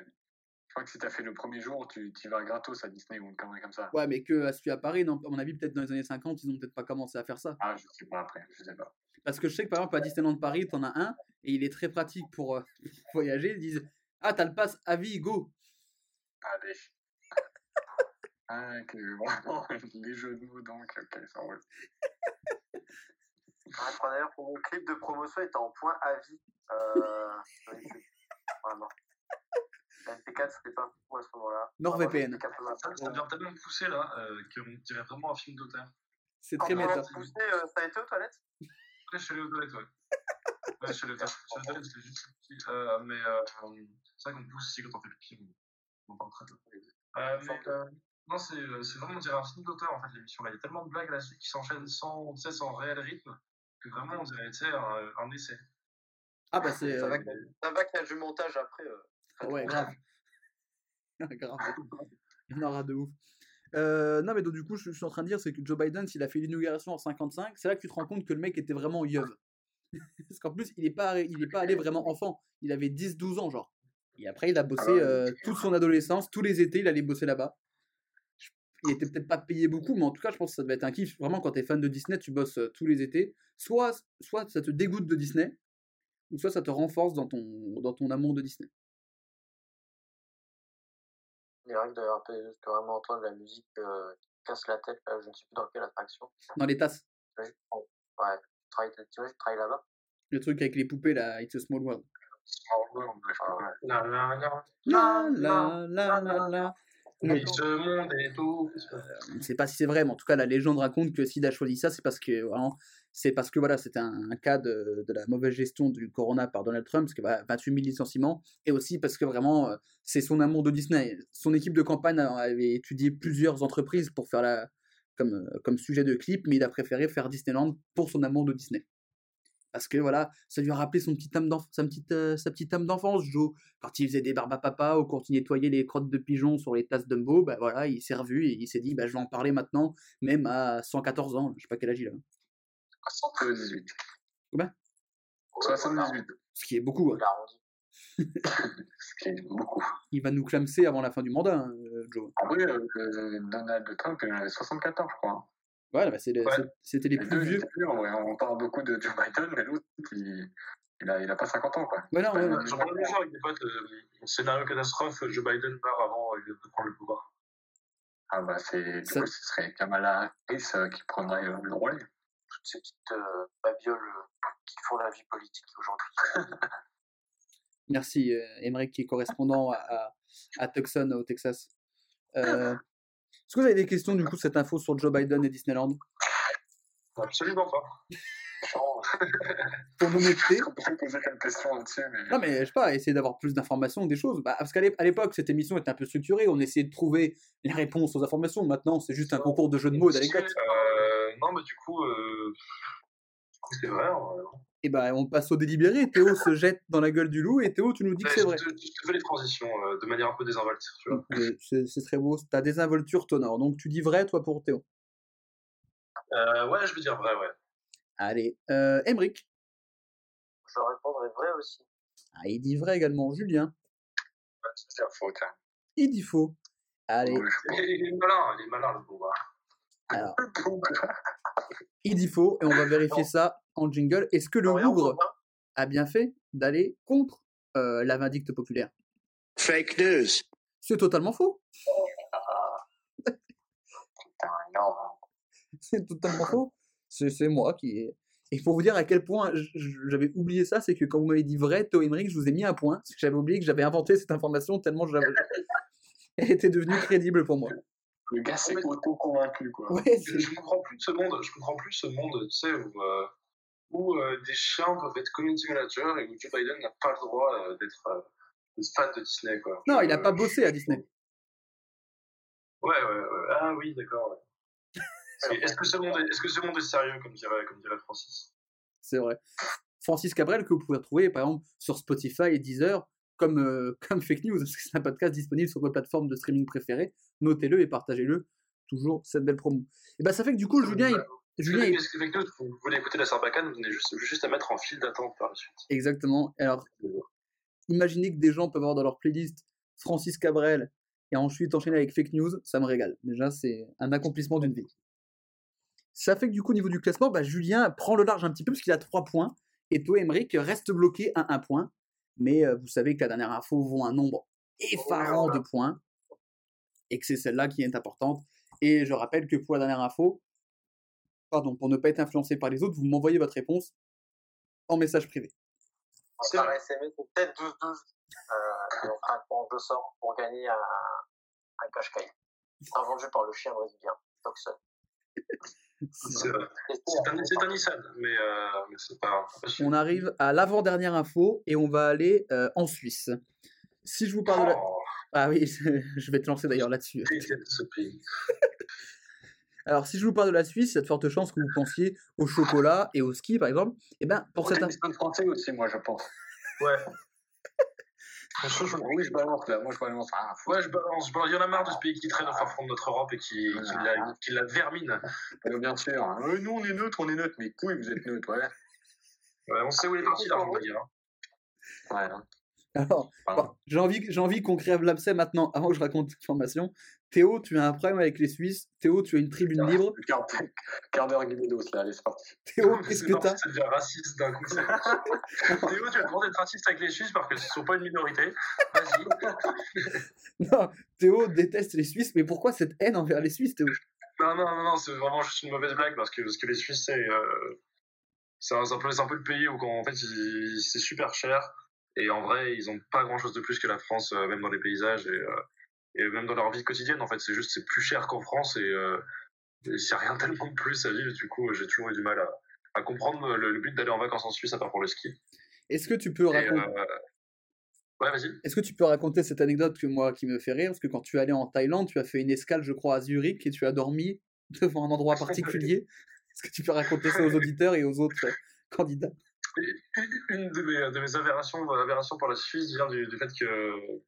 Je crois que si t'as fait le premier jour, tu y vas gratos à Disney ou une connerie comme ça. Ouais, mais que à celui à Paris, non, à mon avis, peut-être dans les années 50, ils ont peut-être pas commencé à faire ça. Ah, je sais pas après, je sais pas. Parce que je sais que par exemple, à Disneyland Paris, t'en as un, et il est très pratique pour euh, voyager. Ils disent Ah, t'as le pass à vie, go Allez. ah, que vraiment, les jeux de mots, donc, ok, ça roule. Ouais, je crois d'ailleurs pour mon clip de promotion, il était en point à vie. Euh. Vraiment. La MP4, c'était pas fou à ce moment-là. NordVPN. Ça, ça devient tellement poussé là euh, qu'on dirait vraiment un film d'auteur. C'est très méta. poussé, euh, ça a été aux toilettes? Ouais, chez les toilettes, ouais. Ouais, chez les c'était juste. Euh, mais euh, c'est vrai qu'on pousse ici quand on fait pipi, on, on parle très peu. Euh, mais euh, non, c'est c'est vraiment, on dirait un film d'auteur en fait, l'émission là. Il y a tellement de blagues à la suite qui s'enchaînent sans, tu sais, sans réel rythme que vraiment on dirait, un, un essai. Ah, bah c'est. Ça va qu'il y a- du montage après. ouais, grave. grave. Il y en aura de ouf. Euh, non, mais donc, du coup, je, je suis en train de dire, c'est que Joe Biden, s'il a fait l'inauguration en 55, c'est là que tu te rends compte que le mec était vraiment yeuve. Parce qu'en plus, il n'est pas, il est pas allé vraiment enfant. Il avait 10-12 ans, genre. Et après, il a bossé Ah ouais. euh, toute son adolescence, tous les étés, il allait bosser là-bas. Il était peut-être pas payé beaucoup, mais en tout cas, je pense que ça devait être un kiff. Vraiment, quand t'es fan de Disney, tu bosses euh, tous les étés. Soit, soit ça te dégoûte de Disney, ou soit ça te renforce dans ton, dans ton amour de Disney. Il y a rien que de rappeler juste que vraiment entendre la musique euh, qui casse la tête, là, je ne sais plus dans quelle attraction. Dans les tasses. T'imagines- tu là-bas. Le truc avec les poupées, là, It's a Small World. La la la. La la la la la. Oui, ce monde est tout. On ne sait pas si c'est vrai, mais en tout cas, la légende raconte que Sid a choisi ça, c'est parce que vraiment, c'est parce que voilà, c'était un, un cas de, de la mauvaise gestion du Corona par Donald Trump, parce que voilà, 28 000 licenciements, et aussi parce que vraiment, euh, c'est son amour de Disney. Son équipe de campagne a- avait étudié plusieurs entreprises pour faire la, comme, euh, comme sujet de clip, mais il a préféré faire Disneyland pour son amour de Disney. Parce que voilà, ça lui a rappelé son petit âme sa, petite, euh, sa petite âme d'enfance, Joe. Quand il faisait des barbes à papa ou quand il nettoyait les crottes de pigeons sur les tasses Dumbo, bah voilà, il s'est revu et il s'est dit, bah, je vais en parler maintenant, même à 114 ans. Je sais pas quel âge il a. 78. Combien? 78. Ce qui est beaucoup. hein. Ce qui est beaucoup. Il va nous clamser avant la fin du mandat, hein, euh, Joe. En vrai, euh, euh, Donald Trump, il en avait 74, je crois. Voilà, bah, Ouais. c'était les Les plus deux, vieux. On parle beaucoup de Joe Biden, mais l'autre, il, il, a, il a pas 50 ans, quoi. Non, ouais. J'en parlais déjà avec des potes, euh, scénario catastrophe, Joe Biden part avant euh, de prendre le pouvoir. Ah bah, c'est, du Ça- coup, ce serait Kamala Harris euh, qui prendrait euh, le relais. Toutes ces petites euh, babioles euh, qui font la vie politique aujourd'hui. Merci, euh, Emmerich, qui est correspondant à, à, à Tucson, au Texas. Euh, Est-ce que vous avez des questions, du coup, cette info sur Joe Biden et Disneyland? Absolument pas. Pour honnêteté, On peut poser quelques questions là-dessus, mais. Non, mais je sais pas, essayer d'avoir plus d'informations, des choses. Bah, parce qu'à l'époque, cette émission était un peu structurée, on essayait de trouver les réponses aux informations. Maintenant, c'est juste un concours de jeux de mots et d'anecdotes. Euh, non, mais du coup, euh, c'est vrai. Et bah, on passe au délibéré. Théo se jette dans la gueule du loup et Théo, tu nous dis que c'est vrai. Je, je- fais les transitions euh, de manière un peu désinvolte, tu vois. C'est c'est très beau. Ta désinvolture t'honore. Donc, tu dis vrai, toi, pour Théo? Euh, ouais, je veux dire vrai, ouais. Allez, euh, Emric. je répondrai vrai aussi. Ah, il dit vrai également. Julien. C'est la faute. Hein. Il dit faux. Allez, Ouais, Il, est malin, il est malin le alors, crois. il dit faux et on va vérifier ça en jingle. Est-ce que le Thauvin, a bien fait d'aller contre euh, la vindicte populaire? Fake news. C'est totalement faux. Putain, non. C'est totalement faux. C'est c'est moi qui ai. Et pour vous dire à quel point j'avais oublié ça, c'est que quand vous m'avez dit vrai, Théo Emmerich, je vous ai mis un point. Parce que j'avais oublié que j'avais inventé cette information tellement j'avais. Elle était devenue crédible pour moi. Le gars s'est auto-convaincu, quoi. Ouais, je comprends plus ce monde, je comprends plus ce monde, tu sais, où, euh, où euh, des chiens peuvent être community managers et où Joe Biden n'a pas le droit euh, d'être euh, fan de Disney, quoi. Non, il a pas bossé à Disney. Ouais, ouais, ouais. Ah oui, d'accord. ouais. Est-ce que, ce monde est, est-ce que ce monde est sérieux, comme dirait, comme dirait Francis? C'est vrai. Francis Cabrel, que vous pouvez retrouver par exemple sur Spotify et Deezer, comme, euh, comme Fake News, parce que c'est un podcast disponible sur vos plateformes de streaming préférées. Notez-le et partagez-le. Toujours cette belle promo. Et ben ça fait que du coup, Julien, il- Julien, avec nous, vous voulez écouter la Sarbacane, vous venez juste, juste à mettre en file d'attente par la suite. Exactement. Alors, imaginez que des gens peuvent avoir dans leur playlist Francis Cabrel et ensuite enchaîner avec Fake News, ça me régale. Déjà, c'est un accomplissement d'une vie. Ça fait que du coup, au niveau du classement, bah, Julien prend le large un petit peu parce qu'il a 3 points et toi, Emmerich, reste bloqué à 1 point. Mais euh, vous savez que la dernière info vaut un nombre effarant de points et que c'est celle-là qui est importante. Et je rappelle que pour la dernière info, pardon, pour ne pas être influencé par les autres, vous m'envoyez votre réponse en message privé. C'est par vrai. SMS, c'est peut-être 12-12. Euh, et on fera un tirage au sort pour gagner un, un cache-caille. Invendu par le chien brésilien, Toxon. C'est un, un Nissan, mais, euh, mais c'est pas. On arrive à l'avant-dernière info et on va aller euh, en Suisse. Si je vous parle de la... Oh, Ah oui, je vais te lancer d'ailleurs là-dessus. je déteste ce pays. Alors, si je vous parle de la Suisse, il y a de fortes chances que vous pensiez au chocolat et au ski, par exemple. Et ben, pour cette... C'est un français aussi, moi, je pense. Ouais. Oui, je balance, là. Moi, je balance. Ah, Ouais, je balance, je balance. Il y en a marre de ce pays qui traîne au fin fond de notre Europe et qui, qui, la, qui la vermine. Euh, bien sûr. hein. Euh, nous, on est neutre, on est neutre. Mais couilles, vous êtes neutre, ouais. Ouais, on sait où il est parti l'argent de la guerre. hein. Ouais, hein. Alors, j'ai envie, j'ai envie qu'on crève l'abcès maintenant, avant que je raconte l'information. Théo, tu as un problème avec les Suisses. Théo, tu as une tribune libre. Quart, quart d'heure Guinédos, là, allez, c'est parti. Théo, qu'est-ce c'est que t'as Ça devient raciste d'un coup. Théo, tu as droit d'être raciste avec les Suisses parce qu'ils ne sont pas une minorité. Vas-y. Non, Théo déteste les Suisses, mais pourquoi cette haine envers les Suisses, Théo? Non, non, non, non, c'est vraiment juste une mauvaise blague parce que, parce que les Suisses, c'est euh, c'est un, c'est un peu, c'est un peu le pays où en fait, c'est super cher et en vrai, ils ont pas grand chose de plus que la France, euh, même dans les paysages et, euh, et même dans leur vie quotidienne. En fait, c'est juste c'est plus cher qu'en France et euh, il n'y a rien tellement de plus à vivre. Du coup, j'ai toujours eu du mal à, à comprendre le, le but d'aller en vacances en Suisse à part pour le ski. Est-ce que tu peux raconter euh, Ouais. Est-ce que tu peux raconter cette anecdote que moi qui me fait rire? Parce que quand tu es allé en Thaïlande, tu as fait une escale, je crois, à Zurich et tu as dormi devant un endroit particulier. Est-ce que tu peux raconter ça aux auditeurs et aux autres euh, candidats? Une de mes, de mes aberrations, aberrations pour la Suisse vient du, du fait que,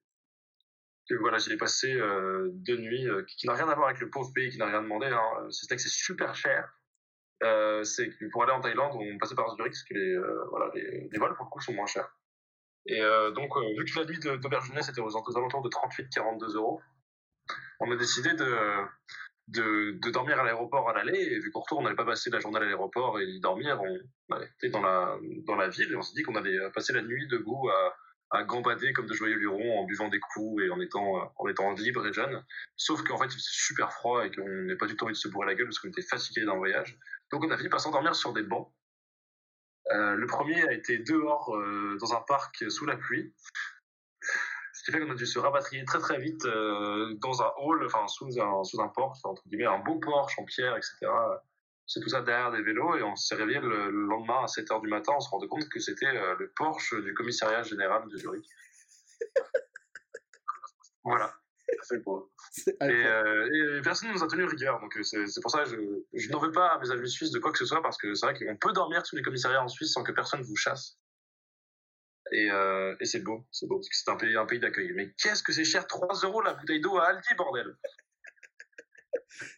que voilà, j'y ai passé euh, deux nuits, euh, qui, n'a rien à voir avec le pauvre pays qui n'a rien demandé, hein, ce n'est que c'est super cher. Euh, c'est pour aller en Thaïlande, on passait par Zurich parce que les, euh, voilà, les, vols pour le coup sont moins chers. Et euh, donc, euh, vu que la nuit de- d'auberge jeunesse était aux, alentours de 38-42 euros, on a décidé de, de, dormir à l'aéroport à l'aller. Et vu qu'au retour, on n'allait pas passer la journée à l'aéroport et y dormir, on, été dans la, dans la ville et on s'est dit qu'on allait euh, passer la nuit debout à, à gambader comme de joyeux lurons en buvant des coups et en étant, euh, en étant libre et jeune. Sauf qu'en fait, il faisait super froid et qu'on n'a pas du tout envie de se bourrer la gueule parce qu'on était fatigué d'un voyage. Donc on a fini par s'endormir sur des bancs. Euh, le premier a été dehors euh, dans un parc sous la pluie. Ce qui fait qu'on a dû se rapatrier très très vite dans un hall, enfin sous un, sous un porche, entre guillemets, un beau porche en pierre, etc. C'est tout ça derrière des vélos et on s'est réveillé le, le lendemain à 7h du matin, on se rendait compte que c'était euh, le Porsche du commissariat général de Zurich. voilà. C'est beau. C'est Et, euh, et personne ne nous a tenu rigueur, donc euh, c'est c'est pour ça que je, je n'en veux pas à mes amis suisses de quoi que ce soit, parce que c'est vrai qu'on peut dormir sous les commissariats en Suisse sans que personne vous chasse. Et, euh, et c'est beau, c'est beau, parce que c'est un pays, un pays d'accueil. Mais qu'est-ce que c'est cher? 3 euros la bouteille d'eau à Aldi, bordel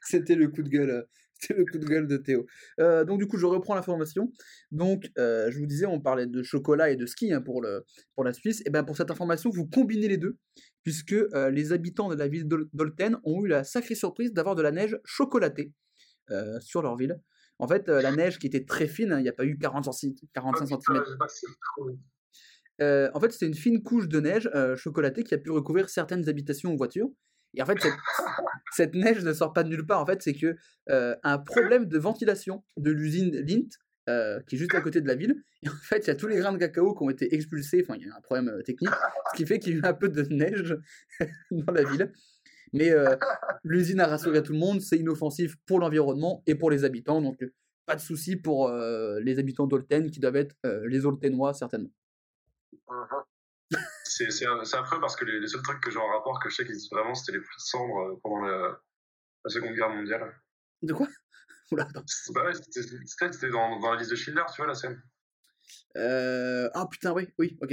C'était le coup de gueule. C'était le coup de gueule de Théo. Euh, donc du coup, je reprends l'information. Donc, euh, je vous disais, on parlait de chocolat et de ski hein, pour, le, pour la Suisse. Et bien pour cette information, vous combinez les deux, puisque euh, les habitants de la ville d'Ol- d'Olten ont eu la sacrée surprise d'avoir de la neige chocolatée sur leur ville. En fait, la neige qui était très fine, hein, il n'y a pas eu 40 centi- 45 Putain, cm. Euh, en fait, c'était une fine couche de neige euh, chocolatée qui a pu recouvrir certaines habitations ou voitures. Et en fait, cette, cette neige ne sort pas de nulle part. En fait, c'est que euh, un problème de ventilation de l'usine Lint, euh, qui est juste à côté de la ville. Et en fait, il y a tous les grains de cacao qui ont été expulsés. Enfin, il y a un problème euh, technique, ce qui fait qu'il y a eu un peu de neige dans la ville. Mais l'usine a rassuré tout le monde. C'est inoffensif pour l'environnement et pour les habitants. Donc, pas de souci pour les habitants d'Olten qui doivent être les Oltenois certainement. C'est c'est affreux parce que les, les seuls trucs que j'ai en rapport que je sais qu'ils disent vraiment, c'était les pluies de cendres euh, pendant la, la Seconde Guerre mondiale. De quoi? Oula, vrai, c'était dans, dans la liste de Schindler, tu vois, la scène. Euh, Ah putain, oui, oui, ok.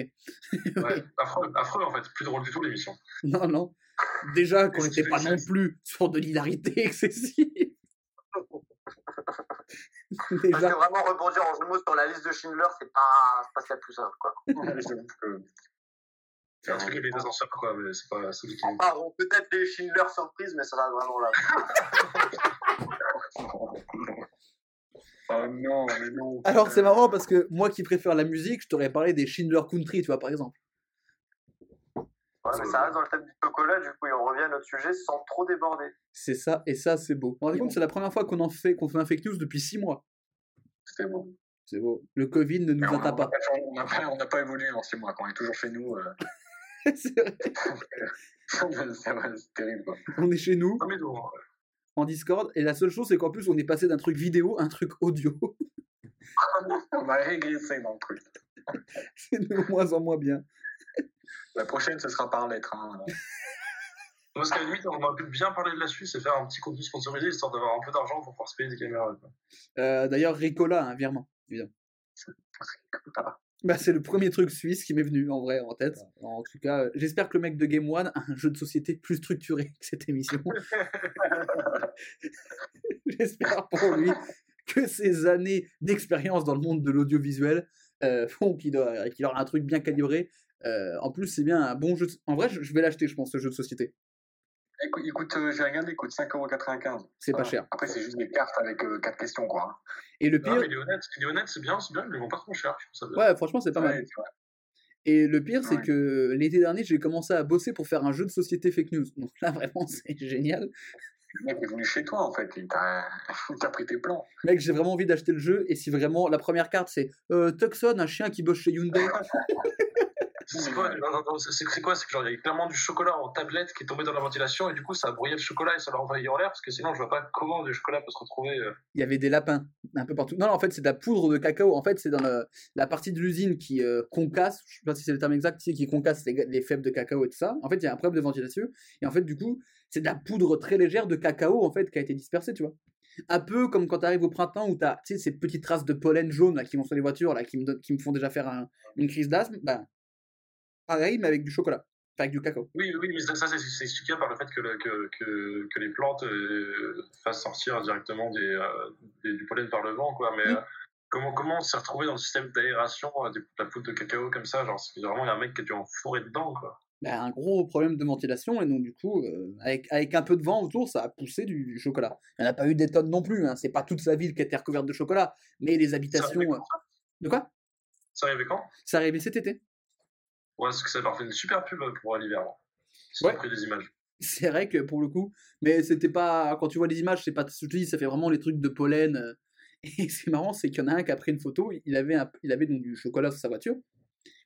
Ouais, affreux, affreux en fait, plus drôle du tout l'émission. Non, non. Déjà qu'on n'était pas non plus sur de l'hilarité excessive. Parce Déjà, que vraiment rebondir en mots sur la liste de Schindler, c'est pas, c'est pas ce qu'il y a de plus simple, quoi. C'est un truc avec les ascenseurs, quoi, mais c'est pas celui qui. Ah, bon, peut-être les Schindler surprises, mais ça va vraiment là. Oh non, mais non. alors c'est marrant parce que moi qui préfère la musique, je t'aurais parlé des Schindler Country, tu vois, par exemple. Ouais, mais ça reste dans le thème du chocolat, du coup, et on revient à notre sujet sans trop déborder. C'est ça, et ça, c'est beau. Rendez compte, c'est la première fois qu'on en fait, qu'on fait un fake news depuis six mois. C'était bon. C'est beau. Le Covid ne nous on atteint pas. on n'a pas, on n'a pas évolué en six mois. Quand on est toujours chez nous, euh, c'est vrai. terrible. Quoi. On est chez nous, Non, mais non, en Discord, et la seule chose, c'est qu'en plus, on est passé d'un truc vidéo à un truc audio. On a régressé dans le truc. c'est de moins en moins bien. La prochaine, ce sera par lettre. Hein. Parce qu'à la limite, on aurait pu bien parler de la Suisse et faire un petit contenu sponsorisé histoire d'avoir un peu d'argent pour pouvoir se payer des caméras. Euh, D'ailleurs, Ricola, un virement, évidemment. Ah. Bah, c'est le premier truc suisse qui m'est venu en vrai en tête. En tout cas, j'espère que le mec de Game One a un jeu de société plus structuré que cette émission. j'espère pour lui que ses années d'expérience dans le monde de l'audiovisuel euh, font qu'il qu'il aura un truc bien calibré. Euh, en plus, c'est bien un bon jeu. de- En vrai, je je vais l'acheter, je pense, ce jeu de société. Écoute, écoute euh, j'ai regardé, il coûte 5,95€. C'est pas Voilà. cher. Après, c'est juste des cartes avec 4 questions, quoi. hein. Et le Non, pire, mais il est honnête, honnête, c'est bien, c'est bien, ils ne vont pas trop cher. je ouais, franchement, c'est pas mal. Et le pire, c'est Ouais. que l'été dernier, j'ai commencé à bosser pour faire un jeu de société fake news. Donc là, vraiment, c'est génial. Le mec est venu chez toi, en fait. Il t'a il t'a pris tes plans. Mec, j'ai vraiment envie d'acheter le jeu. Et si vraiment la première carte c'est euh, Tucson, un chien qui bosse chez Hyundai. C'est quoi, c'est- quoi C'est genre, il y a clairement du chocolat en tablette qui est tombé dans la ventilation et du coup, ça a brouillé le chocolat et ça l'a envahi en l'air parce que sinon, je vois pas comment du chocolat peut se retrouver. euh, Il y avait des lapins un peu partout. Non, en fait, c'est de la poudre de cacao. En fait, c'est dans la partie de l'usine qui euh, concasse. Je sais pas si c'est le terme exact, qui concasse les, les fèves de cacao et tout ça. En fait, il y a un problème de ventilation. Et en fait, du coup, c'est de la poudre très légère de cacao en fait qui a été dispersée, tu vois. Un peu comme quand tu arrives au printemps où tu as ces petites traces de pollen jaune là, qui vont sur les voitures, là, qui, me, qui me font déjà faire un- une crise d'asthme. Ben, pareil, mais avec du chocolat. Avec du cacao. Oui, oui, mais ça, ça, c'est expliqué par le fait que, le- que, que, que les plantes euh, fassent sortir directement des, euh, des- du pollen par le vent, quoi. Mais euh, comment, comment on s'est retrouvé dans le système d'aération de la poudre de cacao comme ça? Genre, c'est vraiment, il y a un mec qui a dû en fourrer dedans, quoi. Ben, un gros problème de ventilation. Et donc, du coup, euh, avec, avec un peu de vent autour, ça a poussé du, du chocolat. Il n'y en a pas eu des tonnes non plus. Hein. C'est pas toute sa ville qui a été recouverte de chocolat. Mais les habitations. ça? De quoi? Ça arrivait quand? Ça arrivait cet été. Ouais, parce que ça leur fait une super pub pour l'hiver. là. Ils ont Ouais. pris des images. C'est vrai que pour le coup, mais c'était pas. Quand tu vois les images, c'est pas. Je te dis, ça fait vraiment les trucs de pollen. euh, Et c'est marrant, c'est qu'il y en a un qui a pris une photo, il avait, un- il avait donc du chocolat sur sa voiture.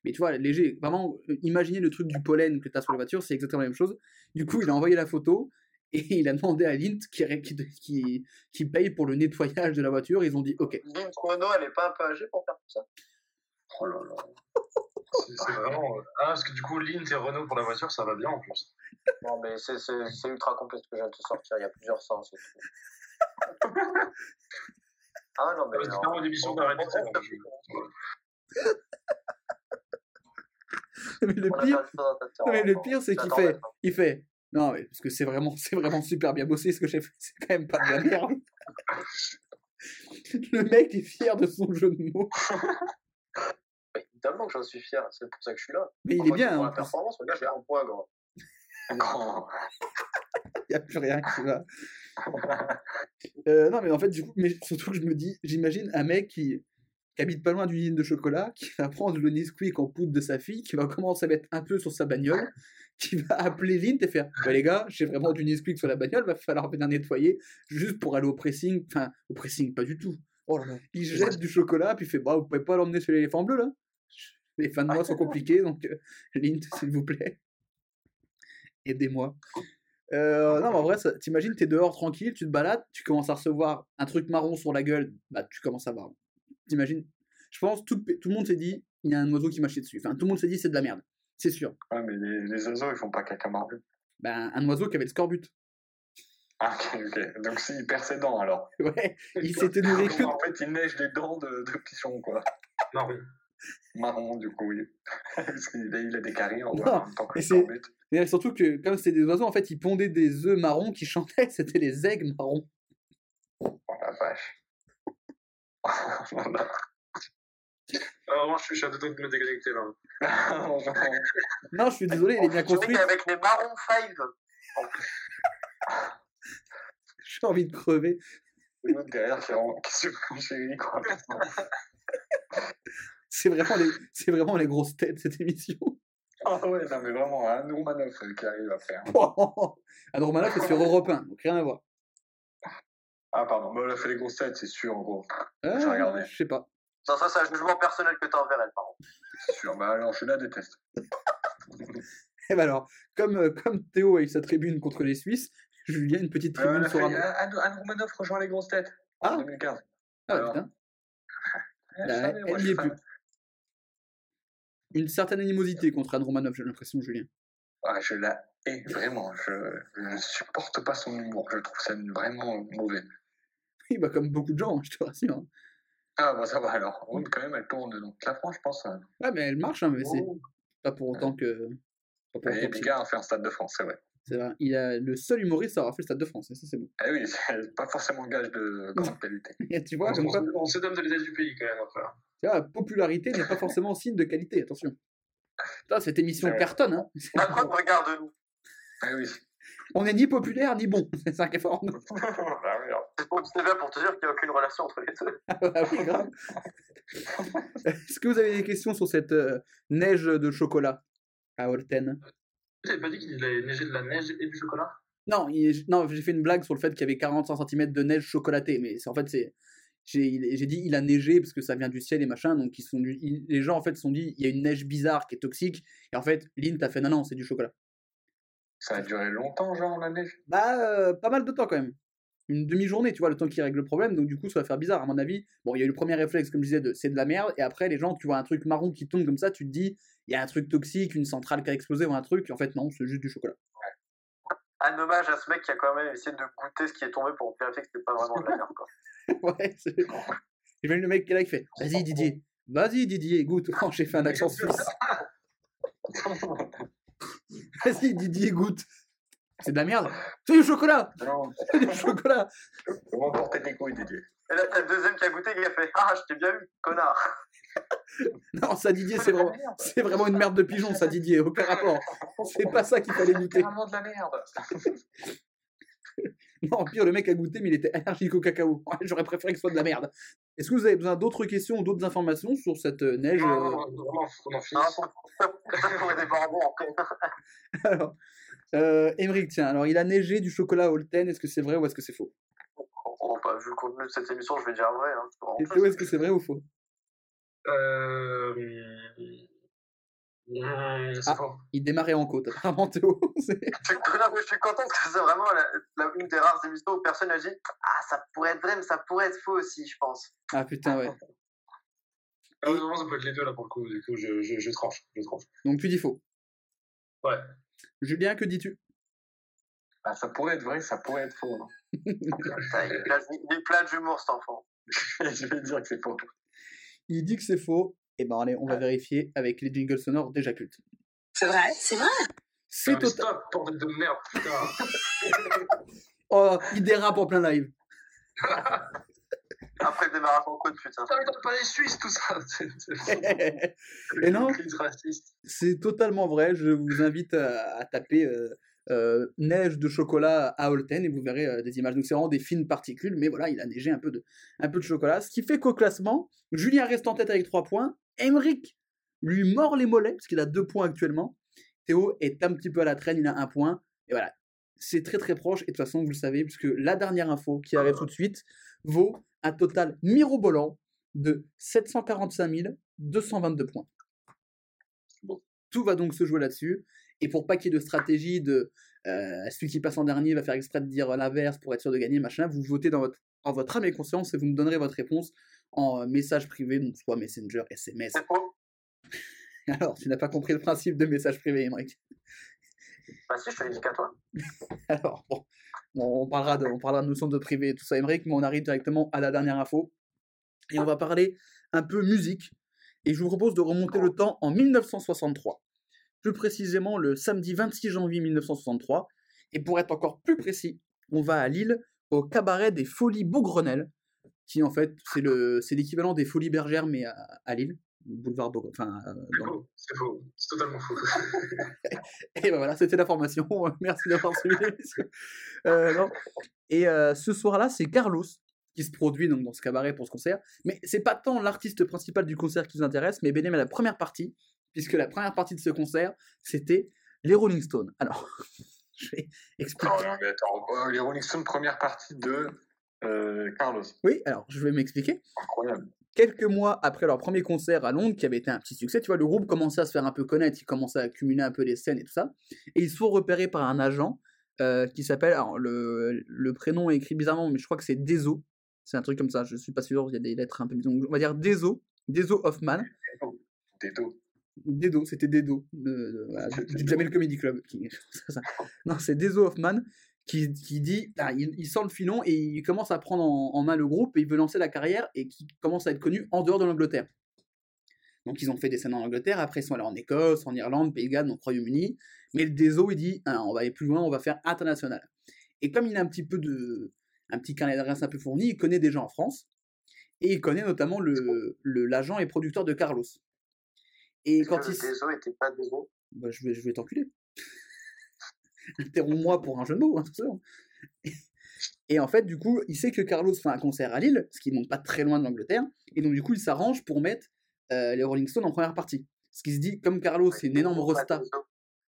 Mais tu vois, léger, vraiment, euh, imaginez le truc du pollen que tu as sur la voiture, c'est exactement la même chose. Du coup, il a envoyé la photo et il a demandé à Lint qui, qui, qui, qui paye pour le nettoyage de la voiture. Ils ont dit OK. Lynn Renault, elle est pas un peu âgée pour faire tout ça? Oh là là. C'est c'est vraiment. euh, Ah, parce que du coup, Lint et Renault pour la voiture, ça va bien en plus. Non, mais c'est c'est- c'est ultra complexe ce que je viens de te sortir, il y a plusieurs sens et tout. Ah non, mais. On- je- Mais le pire, mais le pire, c'est qu'il fait, il fait, non, mais parce que c'est vraiment, c'est vraiment super bien bossé ce que j'ai fait, c'est quand même pas de la merde. Le mec est fier de son jeu de mots, Évidemment que j'en suis fier, c'est pour ça que je suis là. mais il est bien, Pour hein, la performance, regarde, j'ai un point, gros. Grand. il n'y a plus rien qui va. Euh, non, mais en fait, du coup, mais surtout que je me dis, j'imagine un mec qui, qui habite pas loin d'une usine de chocolat, qui va prendre le Nesquik en poudre de sa fille, qui va commencer à mettre un peu sur sa bagnole, qui va appeler Lint et faire bah, les gars, j'ai vraiment du Nesquik sur la bagnole, va falloir venir nettoyer juste pour aller au pressing. Enfin, au pressing, pas du tout. Oh là là. Il jette du chocolat, puis il fait bah, vous pouvez pas l'emmener sur l'éléphant bleu là Les fins de mois sont compliquées, donc euh, Lint, s'il vous plaît, aidez-moi. Euh, non, mais en vrai, t'imagines, t'es dehors tranquille, tu te balades, tu commences à recevoir un truc marron sur la gueule, bah tu commences à voir. T'imagines? Je pense, tout, tout le monde s'est dit, il y a un oiseau qui m'a chié dessus. Enfin, tout le monde s'est dit, c'est de la merde. C'est sûr. Ouais, mais les, les oiseaux, ils font pas caca marron. Ben, un oiseau qui avait le scorbut. Ah, ok, ok. Donc, s'il perd ses dents, alors. Ouais, il s'était nourri que. En fait, il neige des dents de, de pigeon, quoi. Marron. Marron, du coup, oui. Parce qu'il a, il a des caries en, Non, en temps que. Et surtout que, comme c'était des oiseaux, en fait, ils pondaient des œufs marrons qui chantaient, c'était les aigles marrons. Oh la vache. Alors, moi, je suis je suis à deux doigts de me déconnecter là. Non, je suis désolé, il est bien construit. qu'avec les marrons 5, J'ai envie de crever. L'autre derrière qui, se chérie, quoi. C'est vraiment, les... c'est vraiment les grosses têtes, cette émission. Ah ouais, non, mais vraiment, un Romanov qui arrive à faire. Romanoff c'est sur Europe 1, donc rien à voir. Ah, pardon, mais elle a fait les grosses têtes, c'est sûr, en gros. Euh, J'ai regardé. je sais pas. non, ça, c'est un jugement personnel que t'as envers elle, par contre. C'est sûr. Bah alors, je la déteste. Et ben alors, comme, euh, comme Théo a eu sa tribune contre les Suisses, Julien, une petite Euh, tribune elle a sur fait, un. Anne, Romanov rejoint les grosses têtes. En Ah, 2015. ah alors. putain. Eh, je Bah, elle je y est plus. Une certaine animosité contre Romanov, j'ai l'impression, Julien. Ah, je la hais, vraiment. Je ne supporte pas son humour. Je trouve ça vraiment mauvais. Oui, bah, comme beaucoup de gens, je te rassure. hein. Ah, bah ça va alors. Mais quand même, elle tourne. Donc la France, je pense. Ouais, mais elle marche, hein, mais c'est oh. pas pour autant que. Pas pour Et autant que les c'est- gars ont fait un stade de France, c'est vrai. Vrai. Il a le seul humoriste à avoir fait le Stade de France, et ça c'est bon. Eh oui, c'est pas forcément gage de grande qualité. Tu vois, On, comme se donne de l'état du pays quand même après. tu vois, la popularité n'est pas forcément signe de qualité, attention. Putain, cette émission cartonne, hein. Macron, regarde-nous. Eh oui. On n'est ni populaire ni bon, c'est ça qui est fort. Ah. C'est bien pour te dire qu'il n'y a aucune relation entre les deux. Ah oui, grave. Est-ce que vous avez des questions sur cette euh, neige de chocolat à Holten? T'avais pas dit qu'il allait neiger de la neige et du chocolat? Non, il- non j'ai fait une blague sur le fait qu'il y avait 45 cm de neige chocolatée, mais c'est en fait c'est j'ai j'ai dit il a neigé parce que ça vient du ciel et machin, donc ils sont du- ils- les gens en fait se sont dit il y a une neige bizarre qui est toxique, et en fait Lynn t'a fait non non c'est du chocolat. Ça a duré longtemps, genre, la neige? Bah euh, pas mal de temps quand même. Une demi-journée, tu vois, le temps qui règle le problème, donc du coup ça va faire bizarre à mon avis. Bon, il y a eu le premier réflexe comme je disais de c'est de la merde, et après les gens tu vois un truc marron qui tombe comme ça, tu te dis il y a un truc toxique, une centrale qui a explosé ou un truc, et en fait non, c'est juste du chocolat. Un hommage à ce mec qui a quand même essayé de goûter ce qui est tombé pour vérifier que c'était pas vraiment de la merde, quoi. ouais, c'est. J'imagine le mec qui est là qui fait Vas-y Didier, vas-y Didier, goûte. Oh, j'ai fait un accent suisse. Vas-y Didier, goûte. C'est de la merde. C'est du chocolat Non, C'est du chocolat comment porter tes couilles, Didier? Et là, t'as le deuxième qui a goûté, qui a fait Ah, je t'ai bien eu, connard. Non, ça Didier, c'est vraiment, c'est vraiment une merde de pigeon, ça Didier, aucun rapport. C'est pas ça qu'il fallait goûter. Carrément de la merde. Non, pire, le mec a goûté, mais il était allergique au cacao. Ouais, J'aurais préféré que ce soit de la merde. Est-ce que vous avez besoin d'autres questions ou d'autres informations sur cette euh, neige euh, non, non, Ah. Alors, euh, Émeric, tiens, alors il a neigé du chocolat à Holten, est-ce que c'est vrai ou est-ce que c'est faux Oh, bah, vu le contenu de cette émission, je vais dire vrai. Hein. c'est Et est-ce que c'est vrai ou faux Euh... C'est Ah. Il démarrait en côte, apparemment Théo. Je suis, je content parce que c'est vraiment la, la- une des rares émissions où personne n'a dit Ah, ça pourrait être vrai, mais ça pourrait être faux aussi, je pense. ah putain, ouais. Ah, ça peut être les deux là pour le coup. Du coup, je, je, je tranche. Je tranche. Donc tu dis faux. Ouais. Julien, que dis-tu? Ah, ça pourrait être vrai, ça pourrait être faux. hein. Putain, il, est plein d'humour, cet enfant. je vais dire que c'est faux. Il dit que c'est faux. Eh ben allez, on va vérifier avec les jingles sonores déjà cultes. C'est vrai, c'est vrai. C'est Ah, total. Stop, bordel de merde, putain. Oh, il dérape en plein live. Après le démarrage en côte, putain. Ça m'étonne pas les Suisses, tout ça. Et non, Crise raciste. c'est totalement vrai. Je vous invite à, à taper euh, euh, neige de chocolat à Holten et vous verrez euh, des images. Donc c'est vraiment des fines particules, mais voilà, il a neigé un peu de, un peu de chocolat. Ce qui fait qu'au classement, Julien reste en tête avec 3 points. Emric lui mord les mollets, parce qu'il a 2 points actuellement. Théo est un petit peu à la traîne, il a 1 point. Et voilà, c'est très très proche. Et de toute façon, vous le savez, puisque la dernière info qui arrive tout de suite vaut un total mirobolant de 745 222 points. Bon. Tout va donc se jouer là-dessus. Et pour pas qu'il y ait de stratégie de euh, celui qui passe en dernier va faire exprès de dire l'inverse pour être sûr de gagner, machin, vous votez dans votre, en votre âme et conscience et vous me donnerez votre réponse en euh, message privé, donc soit Messenger, SMS. Alors, tu n'as pas compris le principe de message privé, Emmerich. Bah si, je te l'ai dit qu'à toi. Alors, bon, on on parlera de, on parlera de notion de privé et tout ça, Emmerich, mais on arrive directement à la dernière info. Et on va parler un peu musique. Et je vous propose de remonter le temps en 1963. Plus précisément le samedi 26 janvier 1963. Et pour être encore plus précis, on va à Lille, au cabaret des Folies Beaugrenelle, qui en fait, c'est le, c'est l'équivalent des Folies Bergères, mais à, à Lille. Boulevard Beaugrenelle. Enfin, euh, C'est faux, c'est faux, c'est totalement faux. Et ben voilà, c'était la formation. Merci d'avoir suivi. Euh. Et euh, ce soir-là, c'est Carlos qui se produit donc dans ce cabaret pour ce concert. Mais c'est pas tant l'artiste principal du concert qui nous intéresse, mais bien la première partie, puisque la première partie de ce concert, c'était les Rolling Stones. Alors, je vais expliquer. Oh, non, mais attends, les Rolling Stones, première partie de euh, Carlos. Oui, alors je vais m'expliquer. Incroyable. quelques mois après leur premier concert à Londres, qui avait été un petit succès, tu vois, le groupe commençait à se faire un peu connaître, il commençait à accumuler un peu les scènes et tout ça, et ils sont repérés par un agent euh, qui s'appelle, alors le, le prénom est écrit bizarrement, mais je crois que c'est Dezo, c'est un truc comme ça, je suis pas sûr, il y a des lettres un peu bizarres, on va dire Dezo, Dezo Hoffman, Des dos. Dedo, c'était Dedo, de, de- voilà, du du Jamel Comedy Club. Qui, ça, ça. Non, c'est Dezo Hoffman qui, qui dit, ah, il, il sort le filon et il commence à prendre en, en main le groupe et il veut lancer la carrière et qui commence à être connu en dehors de l'Angleterre. Donc ils ont fait des scènes en Angleterre, après ils sont allés en Écosse, en Irlande, Pays de Galles, donc Royaume-Uni. Mais le Dezo, il dit, ah, on va aller plus loin, on va faire international. Et comme il a un petit peu de, un petit carnet d'adresse un peu fourni, il connaît des gens en France. Et il connaît notamment le- l'agent et producteur de Carlos. Et quand que il... le Deso était pas Deso Bah, je vais, je vais t'enculer. Interromps-moi pour un jeu de mots, hein. Et en fait, du coup, il sait que Carlos fait un concert à Lille, ce qui n'est pas très loin de l'Angleterre, et donc du coup, il s'arrange pour mettre euh, les Rolling Stones en première partie. Ce qui se dit, comme Carlos, c'est une énorme rosta.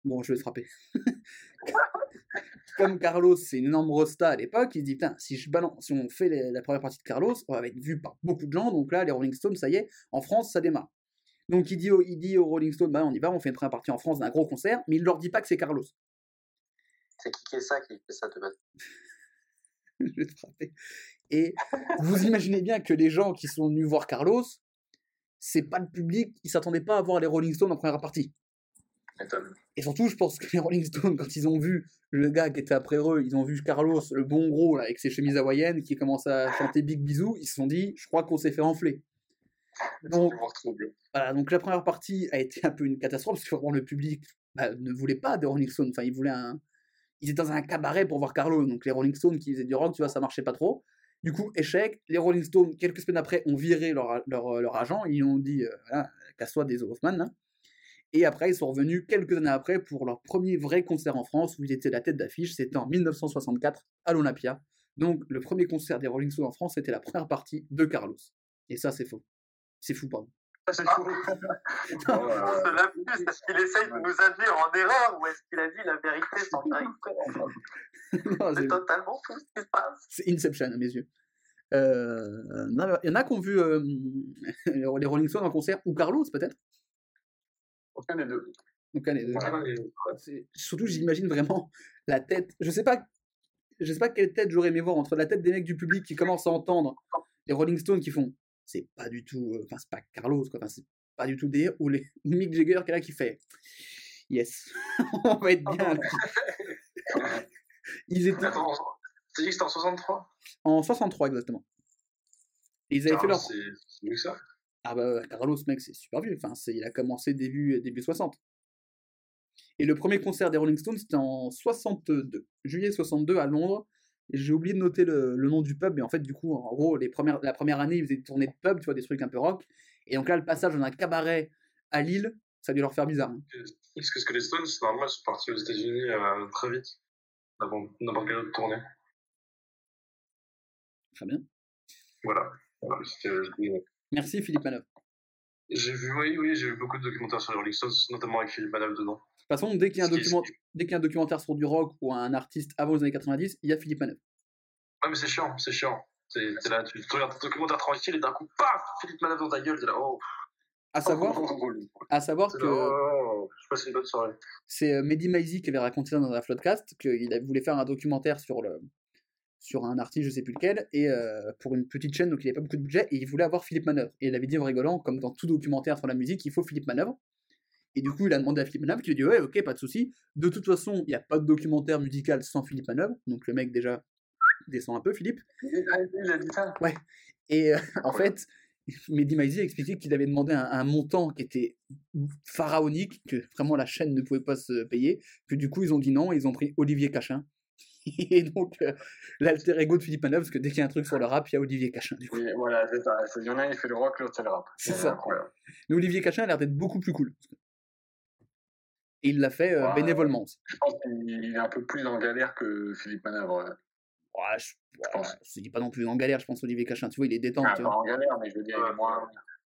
Bon, je vais te frapper. comme Carlos, c'est une énorme rosta à l'époque, il se dit, putain, si, je balance, si on fait les- la première partie de Carlos, on va être vu par beaucoup de gens, donc là, les Rolling Stones, ça y est, en France, ça démarre. Donc il dit, au- il dit aux Rolling Stones, bah, on y va, on fait une première partie en France d'un gros concert, mais il leur dit pas que c'est Carlos. C'est qui qui est ça qui fait ça de base je vais te frapper. Et vous imaginez bien que les gens qui sont venus voir Carlos, c'est pas le public, ils s'attendaient pas à voir les Rolling Stones en première partie. Et surtout, je pense que les Rolling Stones, quand ils ont vu le gars qui était après eux, ils ont vu Carlos, le bon gros, là, avec ses chemises hawaïennes, qui commence à chanter Big Bisou, ils se sont dit, je crois qu'on s'est fait enfler. Donc, voilà, donc la première partie a été un peu une catastrophe, parce que vraiment le public bah, ne voulait pas de Rolling Stones, enfin, ils voulaient un... Ils étaient dans un cabaret pour voir Carlos, donc les Rolling Stones qui faisaient du rock, tu vois, ça marchait pas trop. Du coup, échec, les Rolling Stones, quelques semaines après, ont viré leur, leur, leur agent, ils ont dit, euh, voilà, casse-toi des Hoffman, là. Et après, ils sont revenus quelques années après pour leur premier vrai concert en France, où ils étaient la tête d'affiche, c'était en 1964, à l'Olympia. Donc, le premier concert des Rolling Stones en France, c'était la première partie de Carlos. Et ça, c'est faux. C'est fou, pardon. Ah. Oh, On euh, est-ce qu'il essaye de nous induire en erreur ou est-ce qu'il a dit la vérité sans faire exprès Non, C'est totalement fou ce qui se passe. C'est Inception à mes yeux. Euh, non, Il y en a qui ont vu euh, les Rolling Stones en concert, ou Carlos peut-être? Aucun des deux. Ah, mais- c'est- surtout, j'imagine vraiment la tête. Je sais pas, je sais pas quelle tête j'aurais aimé voir entre la tête des mecs du public qui commencent à entendre les Rolling Stones qui font. C'est pas du tout. euh, Enfin, c'est pas Carlos, quoi. C'est pas du tout des ou les Mick Jagger qui est là qui fait. Yes, on va être bien. là. Ils étaient t'as dit que c'était en 63 en 63 exactement. Et ils avaient fait Ah, leur C'est c'est mieux que ça. Ah bah Carlos, mec, c'est super vieux. Enfin, c'est- il a commencé début, début 60. Et le premier concert des Rolling Stones, c'était en 62, juillet 62 à Londres. J'ai oublié de noter le, le nom du pub, mais en fait, du coup, en gros, les premières, la première année, ils faisaient des tournées de pub, tu vois, des trucs un peu rock. Et donc là, le passage dans un cabaret à Lille, Ça a dû leur faire bizarre. hein. Parce que, les Stones, normalement, ils sont partis aux États-Unis euh, très vite. Avant n'importe quelle autre tournée. Très bien. Voilà. C'était- Merci Philippe Manœuvre. J'ai vu, oui, oui, j'ai vu beaucoup de documentaires sur les Rolling Stones, notamment avec Philippe Manœuvre dedans. De toute façon, dès qu'il y un, document... dès qu'il y a un documentaire sur du rock ou un artiste avant les années 90, il y a Philippe Manœuvre. Ouais, mais c'est chiant, c'est chiant. T'es là, tu regardes ton documentaire tranquille et d'un coup, paf, Philippe Manœuvre dans ta gueule, t'es là, oh, À savoir, à savoir c'est que là, oh, je passe une bonne soirée. c'est euh, Mehdi Maizi qui avait raconté ça dans un Floodcast, qu'il voulait faire un documentaire sur, le, sur un artiste, je sais plus lequel, et euh, pour une petite chaîne, donc il n'avait pas beaucoup de budget, et il voulait avoir Philippe Manœuvre. Et il avait dit en rigolant, comme dans tout documentaire sur la musique, il faut Philippe Manœuvre. Et du coup, il a demandé à Philippe Manœuvre, qui lui a dit Ouais, ok, pas de souci. De toute façon, il n'y a pas de documentaire musical sans Philippe Manœuvre. Donc le mec, déjà, descend un peu, Philippe. Il a dit ça. Et euh, en fait, Mehdi Maizi a expliqué qu'il avait demandé un, un montant qui était pharaonique, que vraiment la chaîne ne pouvait pas se payer, que du coup ils ont dit non, et ils ont pris Olivier Cachin. Et donc, euh, l'alter ego de Philippe Manœuvre, parce que dès qu'il y a un truc sur le rap, il y a Olivier Cachin. Du coup. Voilà, c'est ça. Il y en a il fait le rock, l'autre, c'est le rap. C'est ça. incroyable. Mais Olivier Cachin a l'air d'être beaucoup plus cool. Et il l'a fait euh, Ouais. bénévolement. Je pense qu'il est un peu plus en galère que Philippe Manœuvre. Ouais, je, ouais, pense. je dis pas non plus en galère, je pense, Olivier Cachin. Tu vois, il est détente. Ah, pas en galère, mais je veux dire, il est moins,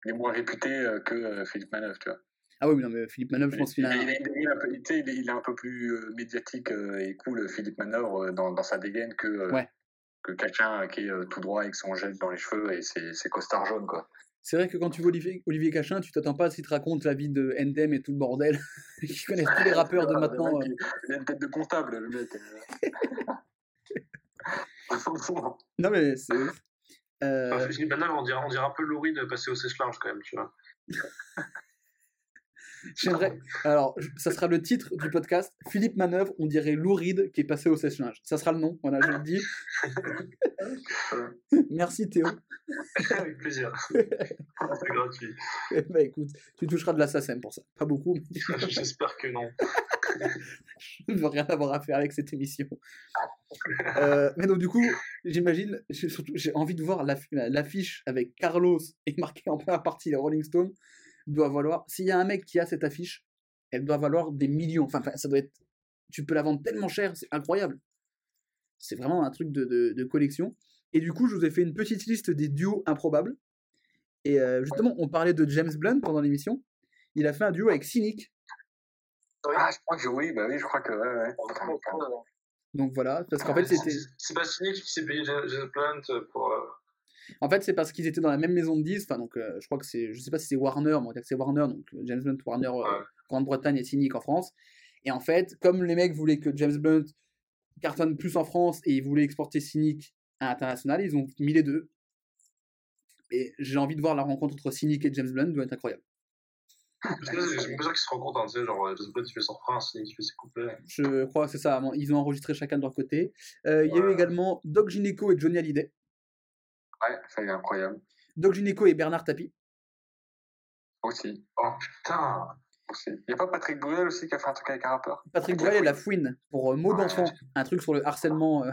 il est moins réputé euh, que Philippe Manœuvre, tu vois. Ah oui, mais non, mais Philippe Manœuvre, je pense qu'il il, a. il, est- il il, est, il est un peu plus euh, médiatique euh, et cool, Philippe Manœuvre, euh, dans, dans sa dégaine que, Ouais. que quelqu'un qui est tout droit avec son gel dans les cheveux et ses, ses costards jaunes, quoi. C'est vrai que quand tu vois Olivier, Olivier Cachin, tu t'attends pas à ce qu'il te raconte la vie de Endem et tout le bordel. Qui connaissent tous les rappeurs de Ah, maintenant. Le mec, il, a une tête de comptable, le mec. Non, mais c'est. Euh, Enfin, Philippe Manœuvre, on dirait, on dirait un peu Laurie de passer au sèche-linge quand même, tu vois. J'aimerais. Alors, ça sera le titre du podcast. Philippe Manœuvre, on dirait Louride qui est passé au sèche-linge. Ça sera le nom, voilà, je le dis. Merci Théo. Avec plaisir. C'est gratuit. bah écoute, tu toucheras de la SACEM pour ça. Pas beaucoup, mais J'espère que non. je ne veux rien avoir à faire avec cette émission. Euh, mais donc, du coup, j'imagine, j'ai surtout- j'ai envie de voir l'aff- l'affiche avec Carlos et marqué en première partie les Rolling Stones. Doit valoir. S'il y a un mec qui a cette affiche, elle doit valoir des millions. Enfin, ça doit être. Tu peux la vendre tellement cher, c'est incroyable. C'est vraiment un truc de, de- de collection. Et du coup, je vous ai fait une petite liste des duos improbables. Et euh, justement, on parlait de James Blunt pendant l'émission. Il a fait un duo avec Cynic. Ah, je crois que oui, bah oui, je crois que. Ouais, ouais. Donc voilà, parce qu'en fait, c'était. C'est- pas cynique qui s'est payé James Blunt pour. euh, En fait, c'est parce qu'ils étaient dans la même maison de disques. Enfin, donc, euh, je crois que c'est, je sais pas si c'est Warner, mais c'est Warner, donc euh, James Blunt, Warner, euh. Grande-Bretagne et Cynic en France. Et en fait, comme les mecs voulaient que James Blunt cartonne plus en France et ils voulaient exporter Cynic à l'international, ils ont mis les deux. Et j'ai envie de voir la rencontre entre Cynic et James Blunt, doit être incroyable. Parce que l'impression qu'ils se rencontrent, hein, tu sais, genre, James Blunt, il fait son Cynic, il fait ses couplets. Je crois que c'est ça. Ils ont enregistré chacun de leur côté. Euh, Il y a eu également Doc Gineco et Johnny Hallyday. Ouais, ça il est incroyable. Doc Gineco et Bernard Tapie. Aussi. Oh putain aussi. Il n'y a pas Patrick Bruel aussi qui a fait un truc avec un rappeur? Patrick Bruel et La Fouine pour euh, Mots Ouais. d'enfant. Un truc sur le harcèlement. euh,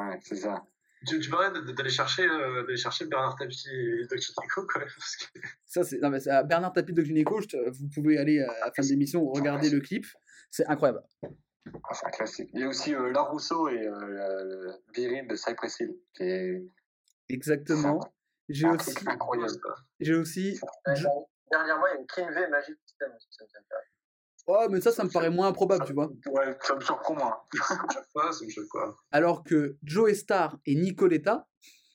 Ouais, c'est ça. Tu, tu parlais d'aller chercher, euh, d'aller chercher Bernard Tapie et Doc Chico, quand même, parce que Ça, c'est non, mais c'est à Bernard Tapie de Gynéco. Vous pouvez aller euh, à la fin de l'émission regarder le clip. C'est incroyable. Ah, c'est un classique. Il y a aussi euh, La Rousseau et euh, Virine de Cypress Hill, qui est Exactement. J'ai aussi, incroyable. j'ai aussi. Dernièrement, il y a une Kinvey Magic System aussi, ça me fait peur. Oh, mais ça, ça me paraît moins improbable, tu vois. Ouais, ça me surprend moins. ça me choque pas, ça me choque pas. Alors que Joe Star et Nicoletta,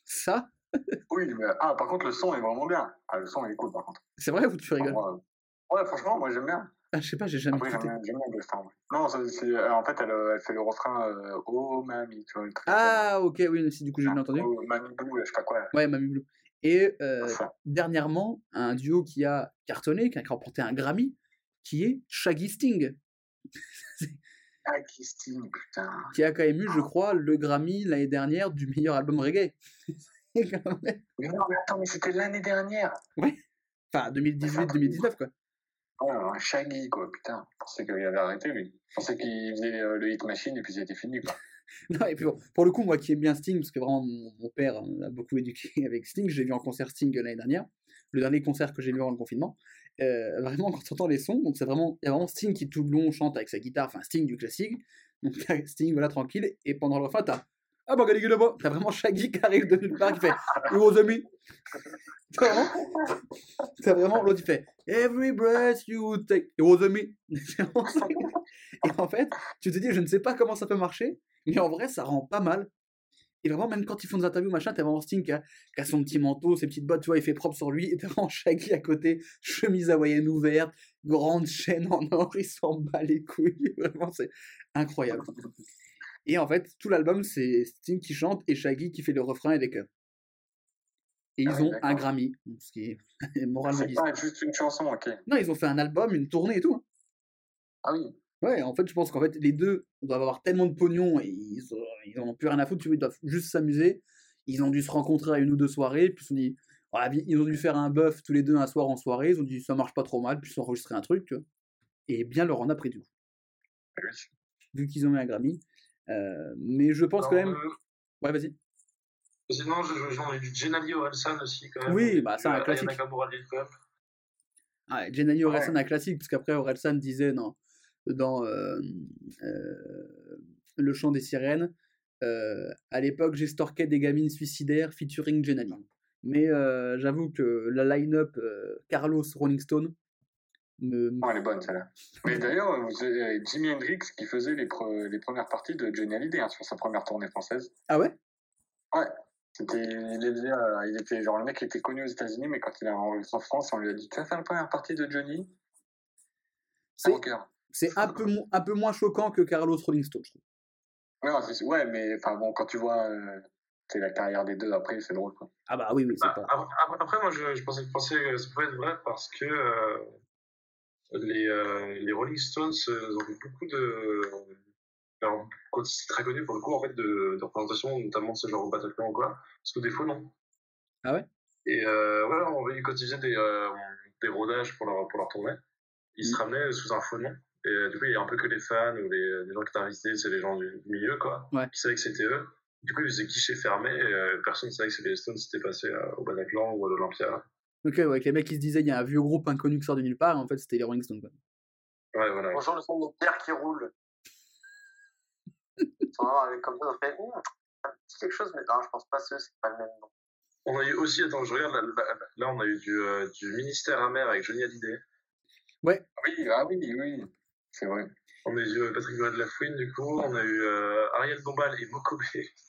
ça, Oui, mais ah, par contre, le son est vraiment bien. Ah, le son il est cool, par contre. c'est vrai ou tu rigoles? Moi, ouais, franchement, moi j'aime bien. Ah, Je sais pas, j'ai jamais Après, j'aime écouté. bien Joe Star. ouais. Non, c'est- c'est- euh, en fait, elle, euh, elle fait le refrain euh, Oh mamie, tu vois. le truc. Ah, ok, oui, si du coup j'ai bien entendu. Oh, mamie Blue, je sais pas quoi. Ouais, Mamie Blue. Et euh, Ça. dernièrement, un duo qui a cartonné, qui a remporté un Grammy, qui est Shaggy Sting, Ah, Christine, putain. qui a quand même eu, je crois, le Grammy l'année dernière du meilleur album reggae. C'est quand même- Mais non, mais attends, mais c'était l'année dernière. enfin, 2018-2019, quoi. Ouais, un Shaggy, quoi, putain. Je pensais qu'il avait arrêté, lui. Je pensais qu'il faisait euh, le Hit Machine et puis c'était fini, quoi. Non, et puis pour le coup, moi qui aime bien Sting, parce que vraiment mon, père euh, a beaucoup éduqué avec Sting, j'ai vu en concert Sting l'année dernière, le dernier concert que j'ai vu avant le confinement. euh, vraiment, quand tu entends les sons, donc c'est vraiment, il y a vraiment Sting qui tout le long chante avec sa guitare, enfin Sting du classique. Donc Sting, voilà, tranquille. Et pendant le refrain, t'as Ah bah, là-bas. T'as vraiment Shaggy qui arrive de nulle part qui fait was me. T'as vraiment, t'as vraiment l'autre qui fait Every breath you take, was me. Et en fait, tu te dis, je ne sais pas comment ça peut marcher, mais en vrai, ça rend pas mal. Et vraiment, même quand ils font des interviews, machin, t'as vraiment Sting qui a, qui a son petit manteau, ses petites bottes, tu vois, il fait propre sur lui, et t'as vraiment Shaggy à côté, chemise hawaïenne ouverte, grande chaîne en or, il s'en bat les couilles, vraiment, c'est incroyable. Et en fait, tout l'album, c'est Sting qui chante et Shaggy qui fait le refrain et les chœurs. Et ils Ah oui, ont un. Grammy, ce qui est moralement C'est pas juste une chanson, ok. Non, ils ont fait un album, une tournée et tout. Ah oui. Ouais, en fait, je pense qu'en fait, les deux doivent avoir tellement de pognon et ils, ont- ils en ont plus rien à foutre, tu vois, ils doivent juste s'amuser. Ils ont dû se rencontrer à une ou deux soirées, puis ils se sont dit, voilà, ils ont dû faire un bœuf tous les deux un soir en soirée, ils ont dit, ça marche pas trop mal, puis ils ont enregistré un truc, tu vois. Et bien leur en a pris du coup, Oui. vu qu'ils ont eu un Grammy. Euh, mais je pense quand même. Ouais, vas-y. Sinon, je- je- j'en ai du Gennady Orelsan aussi, quand même. Oui, bah, c'est un Euh, classique. Ah, Orelsan, Ouais. un classique, parce qu'après Orelsan disait dans, dans euh, euh, Le chant des sirènes, euh, à l'époque j'ai stalké des gamines suicidaires featuring Jenny. Mais euh, j'avoue que la line-up euh, Carlos Rolling Stone me. Oh, elle est bonne, celle-là. Mais d'ailleurs, vous avez Jimi Hendrix qui faisait les, pre- les premières parties de Johnny Hallyday hein, sur sa première tournée française. Ah ouais? C'était, il, était, euh, il était, genre, le mec était connu aux États-Unis, mais quand il est enregistré en France, on lui a dit Tu vas faire la première partie de Johnny? C'est- un peu, mo- un peu moins choquant que Carlos Rolling Stone, je trouve. Ouais, non, c'est- ouais, mais enfin bon, quand tu vois euh, c'est la carrière des deux après, c'est drôle quoi. Ah bah oui, oui, c'est Ah, pas. Après, moi, je, je pensais, je pensais que ça pouvait être vrai parce que euh, les, euh, les Rolling Stones euh, ont beaucoup de. Alors, quand c'est très connu pour le coup, en fait, de, de représentation, notamment ce genre au Bataclan ou quoi. Parce que des fois, non. Ah ouais? Et euh, ouais, on avait quand ils faisaient des, euh, des rodages pour leur, pour leur tournée, ils se Mm. ramenaient sous un faux nom. Et euh, du coup, il y a un peu que les fans ou les, les gens qui étaient invités, c'est les gens du milieu, quoi, Ouais. qui savaient que c'était eux. Du coup, ils faisaient guichet fermé et euh, personne ne savait que c'était les Stones s'étaient passés euh, au Bataclan ou à l'Olympia. Ok, ouais, avec les mecs qui se disaient il y a un vieux groupe inconnu qui sort de nulle part, et en fait c'était les Rolling Stones. quoi. Ouais, voilà. Bonjour, le son de pierre qui roule. Avec comme ça, on fait Hum, dit quelque chose, mais non, je pense pas que c'est pas le même nom. On a eu aussi, attends, je regarde, là, là, là, on a eu du, euh, du ministère amer avec Johnny Hallyday. Oui, ah oui, oui, c'est vrai. On a eu Patrick Noël de la Fouine, du coup. On a eu euh, Ariel Dombal et Mokobe.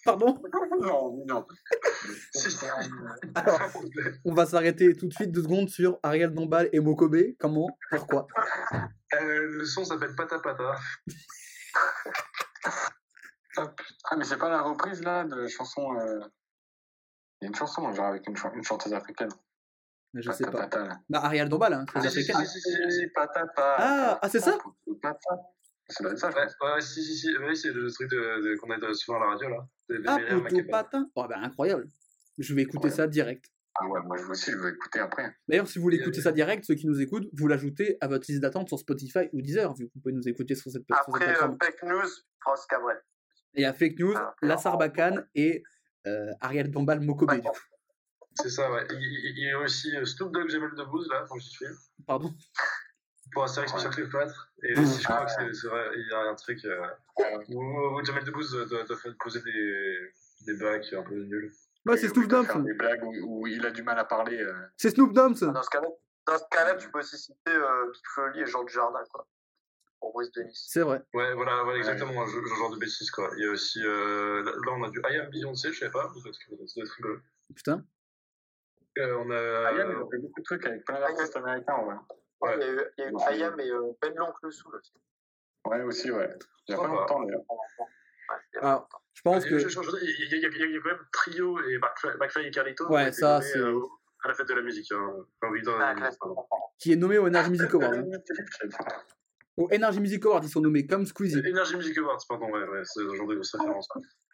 Pardon? Non, non. Alors, on va s'arrêter tout de suite deux secondes sur Ariel Dombal et Mokobe. Comment? Pourquoi? Euh, le son s'appelle Pata Pata. Ah, mais c'est pas la reprise là de la chanson. euh, Il y a une chanson, genre avec une, chan- une chanteuse africaine. Je sais pas. Patata. Bah, Ariel Dombal, hein, très Ah, africaine. si, si, si, si. patata. Ah, ah, c'est ça? Patata. Ça doit être ça, je Ouais, pense. ouais, si, si, si. Ouais, c'est le truc de, de- qu'on a souvent à la radio, là. De- Ah, Poto. Patin Oh, bah incroyable. Je vais écouter Ouais. ça direct. Ah ouais, moi je veux aussi, je veux écouter après. D'ailleurs, si vous voulez écouter euh, ça direct, ceux qui nous écoutent, vous l'ajoutez à votre liste d'attente sur Spotify ou Deezer, vu que vous pouvez nous écouter sur cette, sur cette Après, euh, plateforme. Fake News, France Cabrel. Et à Fake News, Ah, La Sarbacane et euh, Ariel Dombal. Ouais. coup. C'est ça, ouais. Il, il- il y a aussi euh, Snoop Dogg Jamel Debbouze, là, quand j'y suis. Pardon Pour Astérix Mission Cléopâtre. Et Mmh. aussi, je crois Ah, que c'est- c'est vrai, il y a un truc euh, où, où Jamel Debbouze doit, doit faire poser des, des bacs un peu nuls. Ouais, c'est Snoop faire Des blagues où, où il a du mal à parler. euh. C'est Snoop Dogg. Dans ce cas-là, cas-là, tu peux aussi citer euh, Big Foley et Jean Dujardin, quoi. Pour Brice Denis. C'est vrai. Ouais, voilà, voilà exactement, ce ce genre de bêtises, quoi. Il y a aussi, euh, là, on a du I Am Beyoncé, je savais pas, que rigolo. Putain. Euh, on a. Ah, Yann, il a fait beaucoup de trucs avec plein d'artistes américains, ouais. Ouais. Il y a eu, il y a eu. Ayam et euh, Ben l'Oncle Soul aussi. Ouais, aussi, ouais. Il y a pas Sympa. longtemps d'ailleurs. Alors, je pense que. Il y, a- il y quand même Trio et McFly, et Carlito. Ouais, ça, nommés, c'est- euh, à la fête de la musique. Hein. Enfin, oui, dans- Ah. Qui est nommé au Energy Music Awards. hein. Ah, Au Energy Music Awards, ils sont nommés comme Squeezie. Energy Music Awards, pardon, ouais, ouais, c'est ce genre de grosse référence.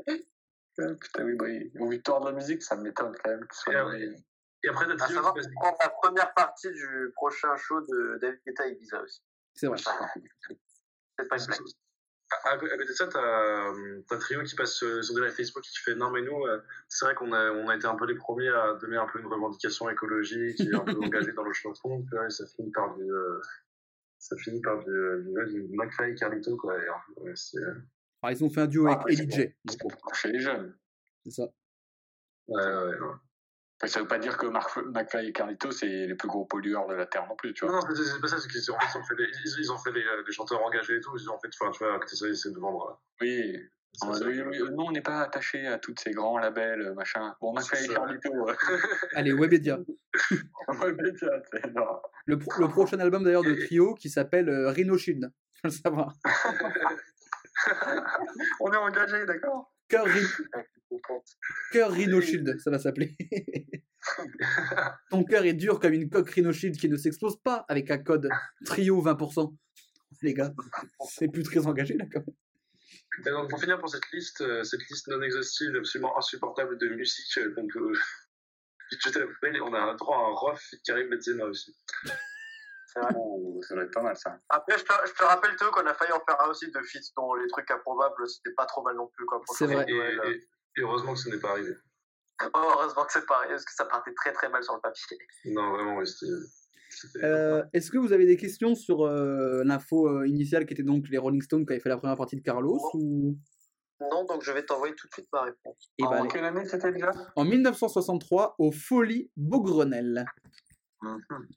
Putain, oui, bah, aux victoires de la musique, ça m'étonne quand même qu'il soit Et, nommé. euh, Et après, t'as À Trio savoir passe- prend la première partie du prochain show de David Guetta et Ibiza aussi. C'est vrai. C'est pas une blague. À, côté de ça, t'as euh, t'as Trio qui passe euh, sur des lives Facebook et qui fait non mais nous, euh, c'est vrai qu'on a, on a été un peu les premiers à donner un peu une revendication écologique et un peu engagé dans le chanson, et ça finit par du, euh, ça finit par du, du, ouais, du McFly et Carlito quoi. Et, euh, ouais, euh, Alors, ils ont fait un duo avec Ah, c'est Ellie J. du coup. Chez les jeunes. C'est ça. ouais, ouais, non. Enfin, ça veut pas dire que Mark, McFly et Carlito, c'est les plus gros pollueurs de la Terre non plus, tu vois. Non, non, c'est pas ça, c'est qu'ils ils ont fait des, ils, ont fait des, euh, des chanteurs engagés et tout, ils ont fait, enfin, tu vois, que ça, de vendre. euh, Oui. ça, ça, oui, oui, nous, on n'est pas attaché à tous ces grands labels, euh, machin. Bon, McFly et. Carlito. Allez, Webedia. Tiens, c'est- non. Le, pro- le prochain album d'ailleurs de Trio qui s'appelle euh, Rhino Shield. Faut le savoir. On est engagé, d'accord Cœur, Cœur Rhino Shield, ça va s'appeler. Ton cœur est dur comme une coque Rhino Shield qui ne s'explose pas avec un code Trio 20%. Les gars, c'est plus très engagé là quand même. Et donc, pour finir pour cette liste, euh, cette liste non exhaustive absolument insupportable de musique euh, qu'on peut jeter à la poubelle, on a un droit à un rough feat Karim Benzema aussi. C'est vrai. Oh, Ça doit être pas mal, ça. Après, je te, je te rappelle, Théo, qu'on a failli en faire un aussi de feats dont les trucs improbables, c'était pas trop mal non plus. quoi, pour C'est vrai. Et- et heureusement que ce n'est pas arrivé. Oh, heureusement que c'est pareil, parce que ça partait très très mal sur le papier. Non, vraiment, oui, c'était. Euh, Est-ce que vous avez des questions sur euh, l'info euh, initiale qui était donc les Rolling Stones qui avaient fait la première partie de Carlos ou... Non, donc je vais t'envoyer tout de suite ma réponse. Eh ben, en allez. quelle année c'était déjà? En 1963, au Folie Beaugrenelle,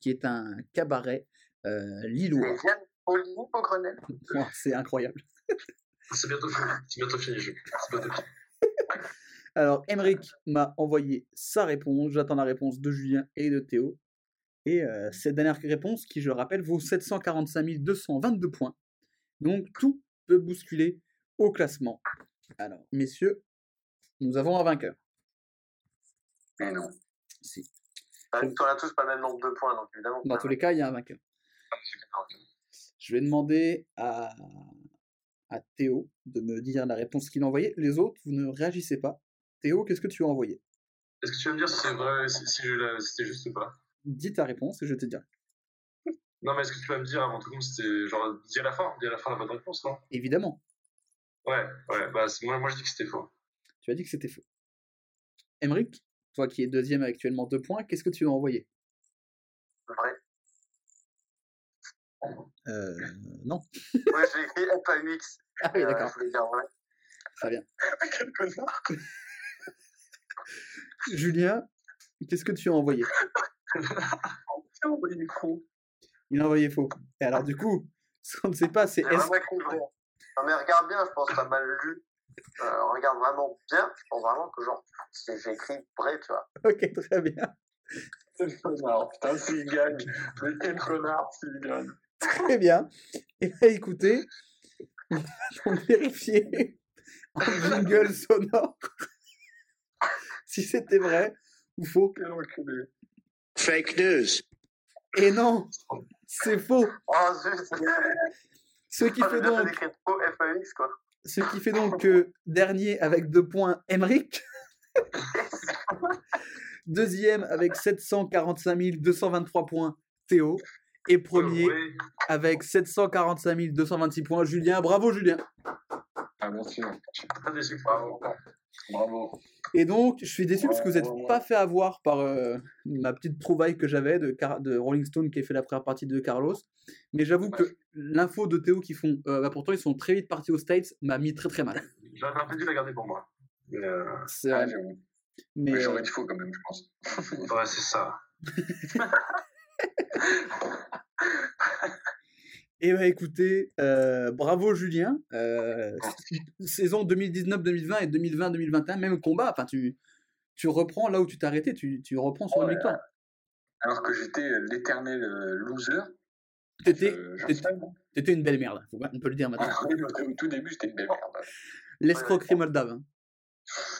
qui est un cabaret euh, lillois. Et Yann Pauly au Grenelle. Ouah, C'est incroyable. C'est bientôt fini. C'est bientôt fini, je. C'est bientôt fini. Alors, Emeric m'a envoyé sa réponse. J'attends la réponse de Julien et de Théo. Et euh, cette dernière réponse, qui je le rappelle, vaut 745 222 points. Donc, tout peut bousculer au classement. Alors, messieurs, nous avons un vainqueur. Mais non. Si. Bah, on a tous pas le même nombre de points, donc évidemment. Dans tous les cas, il y a un vainqueur. Je vais demander à, à Théo de me dire la réponse qu'il a envoyée. Les autres, vous ne réagissez pas. Théo, qu'est-ce que tu as envoyé? Est-ce que tu vas me dire si c'est vrai, si, je c'était juste ou pas? Dis ta réponse et je te dirai. Non, mais est-ce que tu vas me dire avant tout le monde, c'était genre, dis à la fin, dis à la fin la bonne réponse, non? Évidemment, Ouais, ouais, bah moi, moi je dis que c'était faux. tu as dit que c'était faux. Emric, toi qui es deuxième avec actuellement deux points, qu'est-ce que tu as envoyé? Vrai. Euh, non. Ouais, j'ai écrit FAUX. Ah oui, Euh, d'accord. je voulais dire vrai. Très bien. Quel connard Julien, qu'est-ce que tu as envoyé? Il est con. Il a envoyé faux. Et alors, du coup, ce qu'on ne sait pas, c'est est-ce. Non, mais regarde bien, je pense que t'as mal lu. Euh, regarde vraiment bien, je pense vraiment que genre, c'est- j'ai écrit vrai, tu vois. Ok, très bien. Quel connard. Putain, s'il gagne. Mais quel connard s'il gagne. Très bien. Et bien, écoutez, on va vérifier en jingle sonore si c'était vrai ou faux. Quel enculé. Fake news. Et non, c'est faux. Oh zut Ce qui Ah, fait donc, faux quoi. ce qui fait donc que dernier avec deux points, Emric. Deuxième avec 745 223 points, Théo. Et premier avec 745 226 points, Julien. Bravo, Julien. Ah, merci. je suis pas déçu. Bravo. Bravo. Et donc, je suis déçu parce que vous n'êtes pas fait avoir par euh, ma petite trouvaille que j'avais de, Rolling Stone qui a fait la première partie de Carlos. Mais j'avoue que l'info de Théo qui font, euh, bah, pourtant ils sont très vite partis aux States, m'a mis très très mal. J'aurais un peu dû la garder pour moi. Mais, euh, C'est Ah, vrai. Mais, Mais j'aurais dit faux quand même, je pense. ouais, c'est ça. Et bah écoutez, euh, bravo Julien. Euh, saison 2019-2020 et 2020-2021, même combat. Enfin, tu, tu reprends là où tu t'es arrêté, tu, tu reprends sur Ouais. victoire. Alors que j'étais euh, l'éternel loser. T'étais, t'étais une belle merde, on peut le dire maintenant. Ah oui, mais au tout début, j'étais une belle merde. L'escroquerie moldave. hein.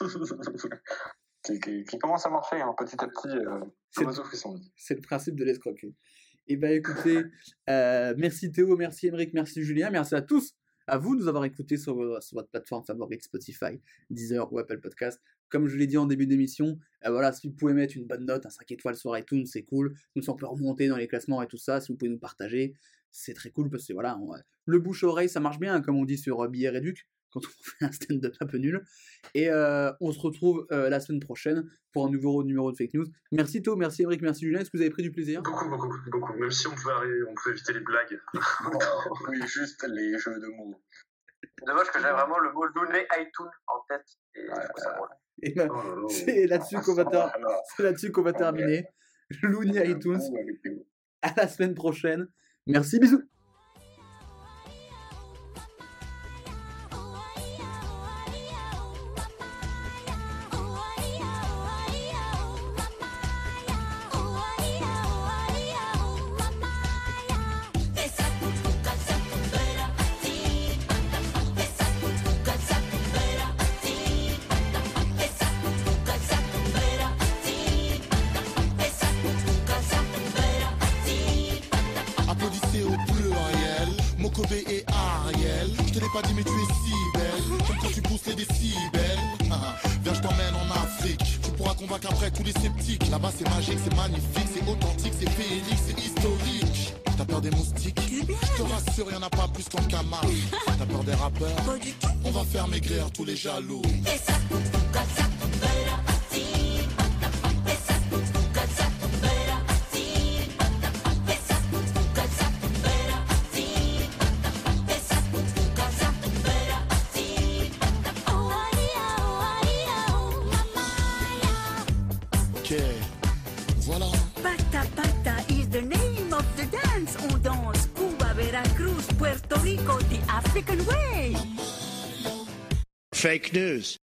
qui, qui- qui commence à marcher hein, petit à petit. Euh. C'est le principe de l'escroquerie. Et ben écoutez, euh, merci Théo, merci Émeric, merci Julien, merci à tous, à vous de nous avoir écoutés sur, sur votre plateforme favorite Spotify, Deezer ou Apple Podcast. Comme je l'ai dit en début d'émission, euh, voilà, si vous pouvez mettre une bonne note, un 5 étoiles sur iTunes, c'est cool. Nous, on peut remonter dans les classements et tout ça, si vous pouvez nous partager, c'est très cool parce que voilà, Le bouche-oreille, ça marche bien, hein, comme on dit sur euh, Billet Réduc, quand on fait un stand-up un peu nul. Et euh, on se retrouve euh, la semaine prochaine pour un nouveau numéro de Fake News. Merci To, merci Émeric, merci Julien. Est-ce que vous avez pris du plaisir? Beaucoup, beaucoup, beaucoup. Même si on pouvait éviter les blagues. oui, juste les jeux de mots. Dommage que j'avais vraiment le mot Looney iTunes en tête. Et je trouve ça drôle. Et ben, Oh c'est là-dessus qu'on va, ter- qu'on va terminer. Looney Un iTunes, à la semaine prochaine. Merci, bisous Et Ariel. Je te l'ai pas dit, mais tu es si belle. J'aime quand tu pousses les décibels. Ah, Viens, je t'emmène en Afrique. Tu pourras convaincre après tous les sceptiques. Là-bas, c'est magique, c'est magnifique, c'est authentique, c'est féerique, c'est historique. T'as peur des moustiques? Je te rassure, y'en a pas plus qu'en Camargue. T'as peur des rappeurs? On va faire maigrir tous les jaloux. Ok, Fake news.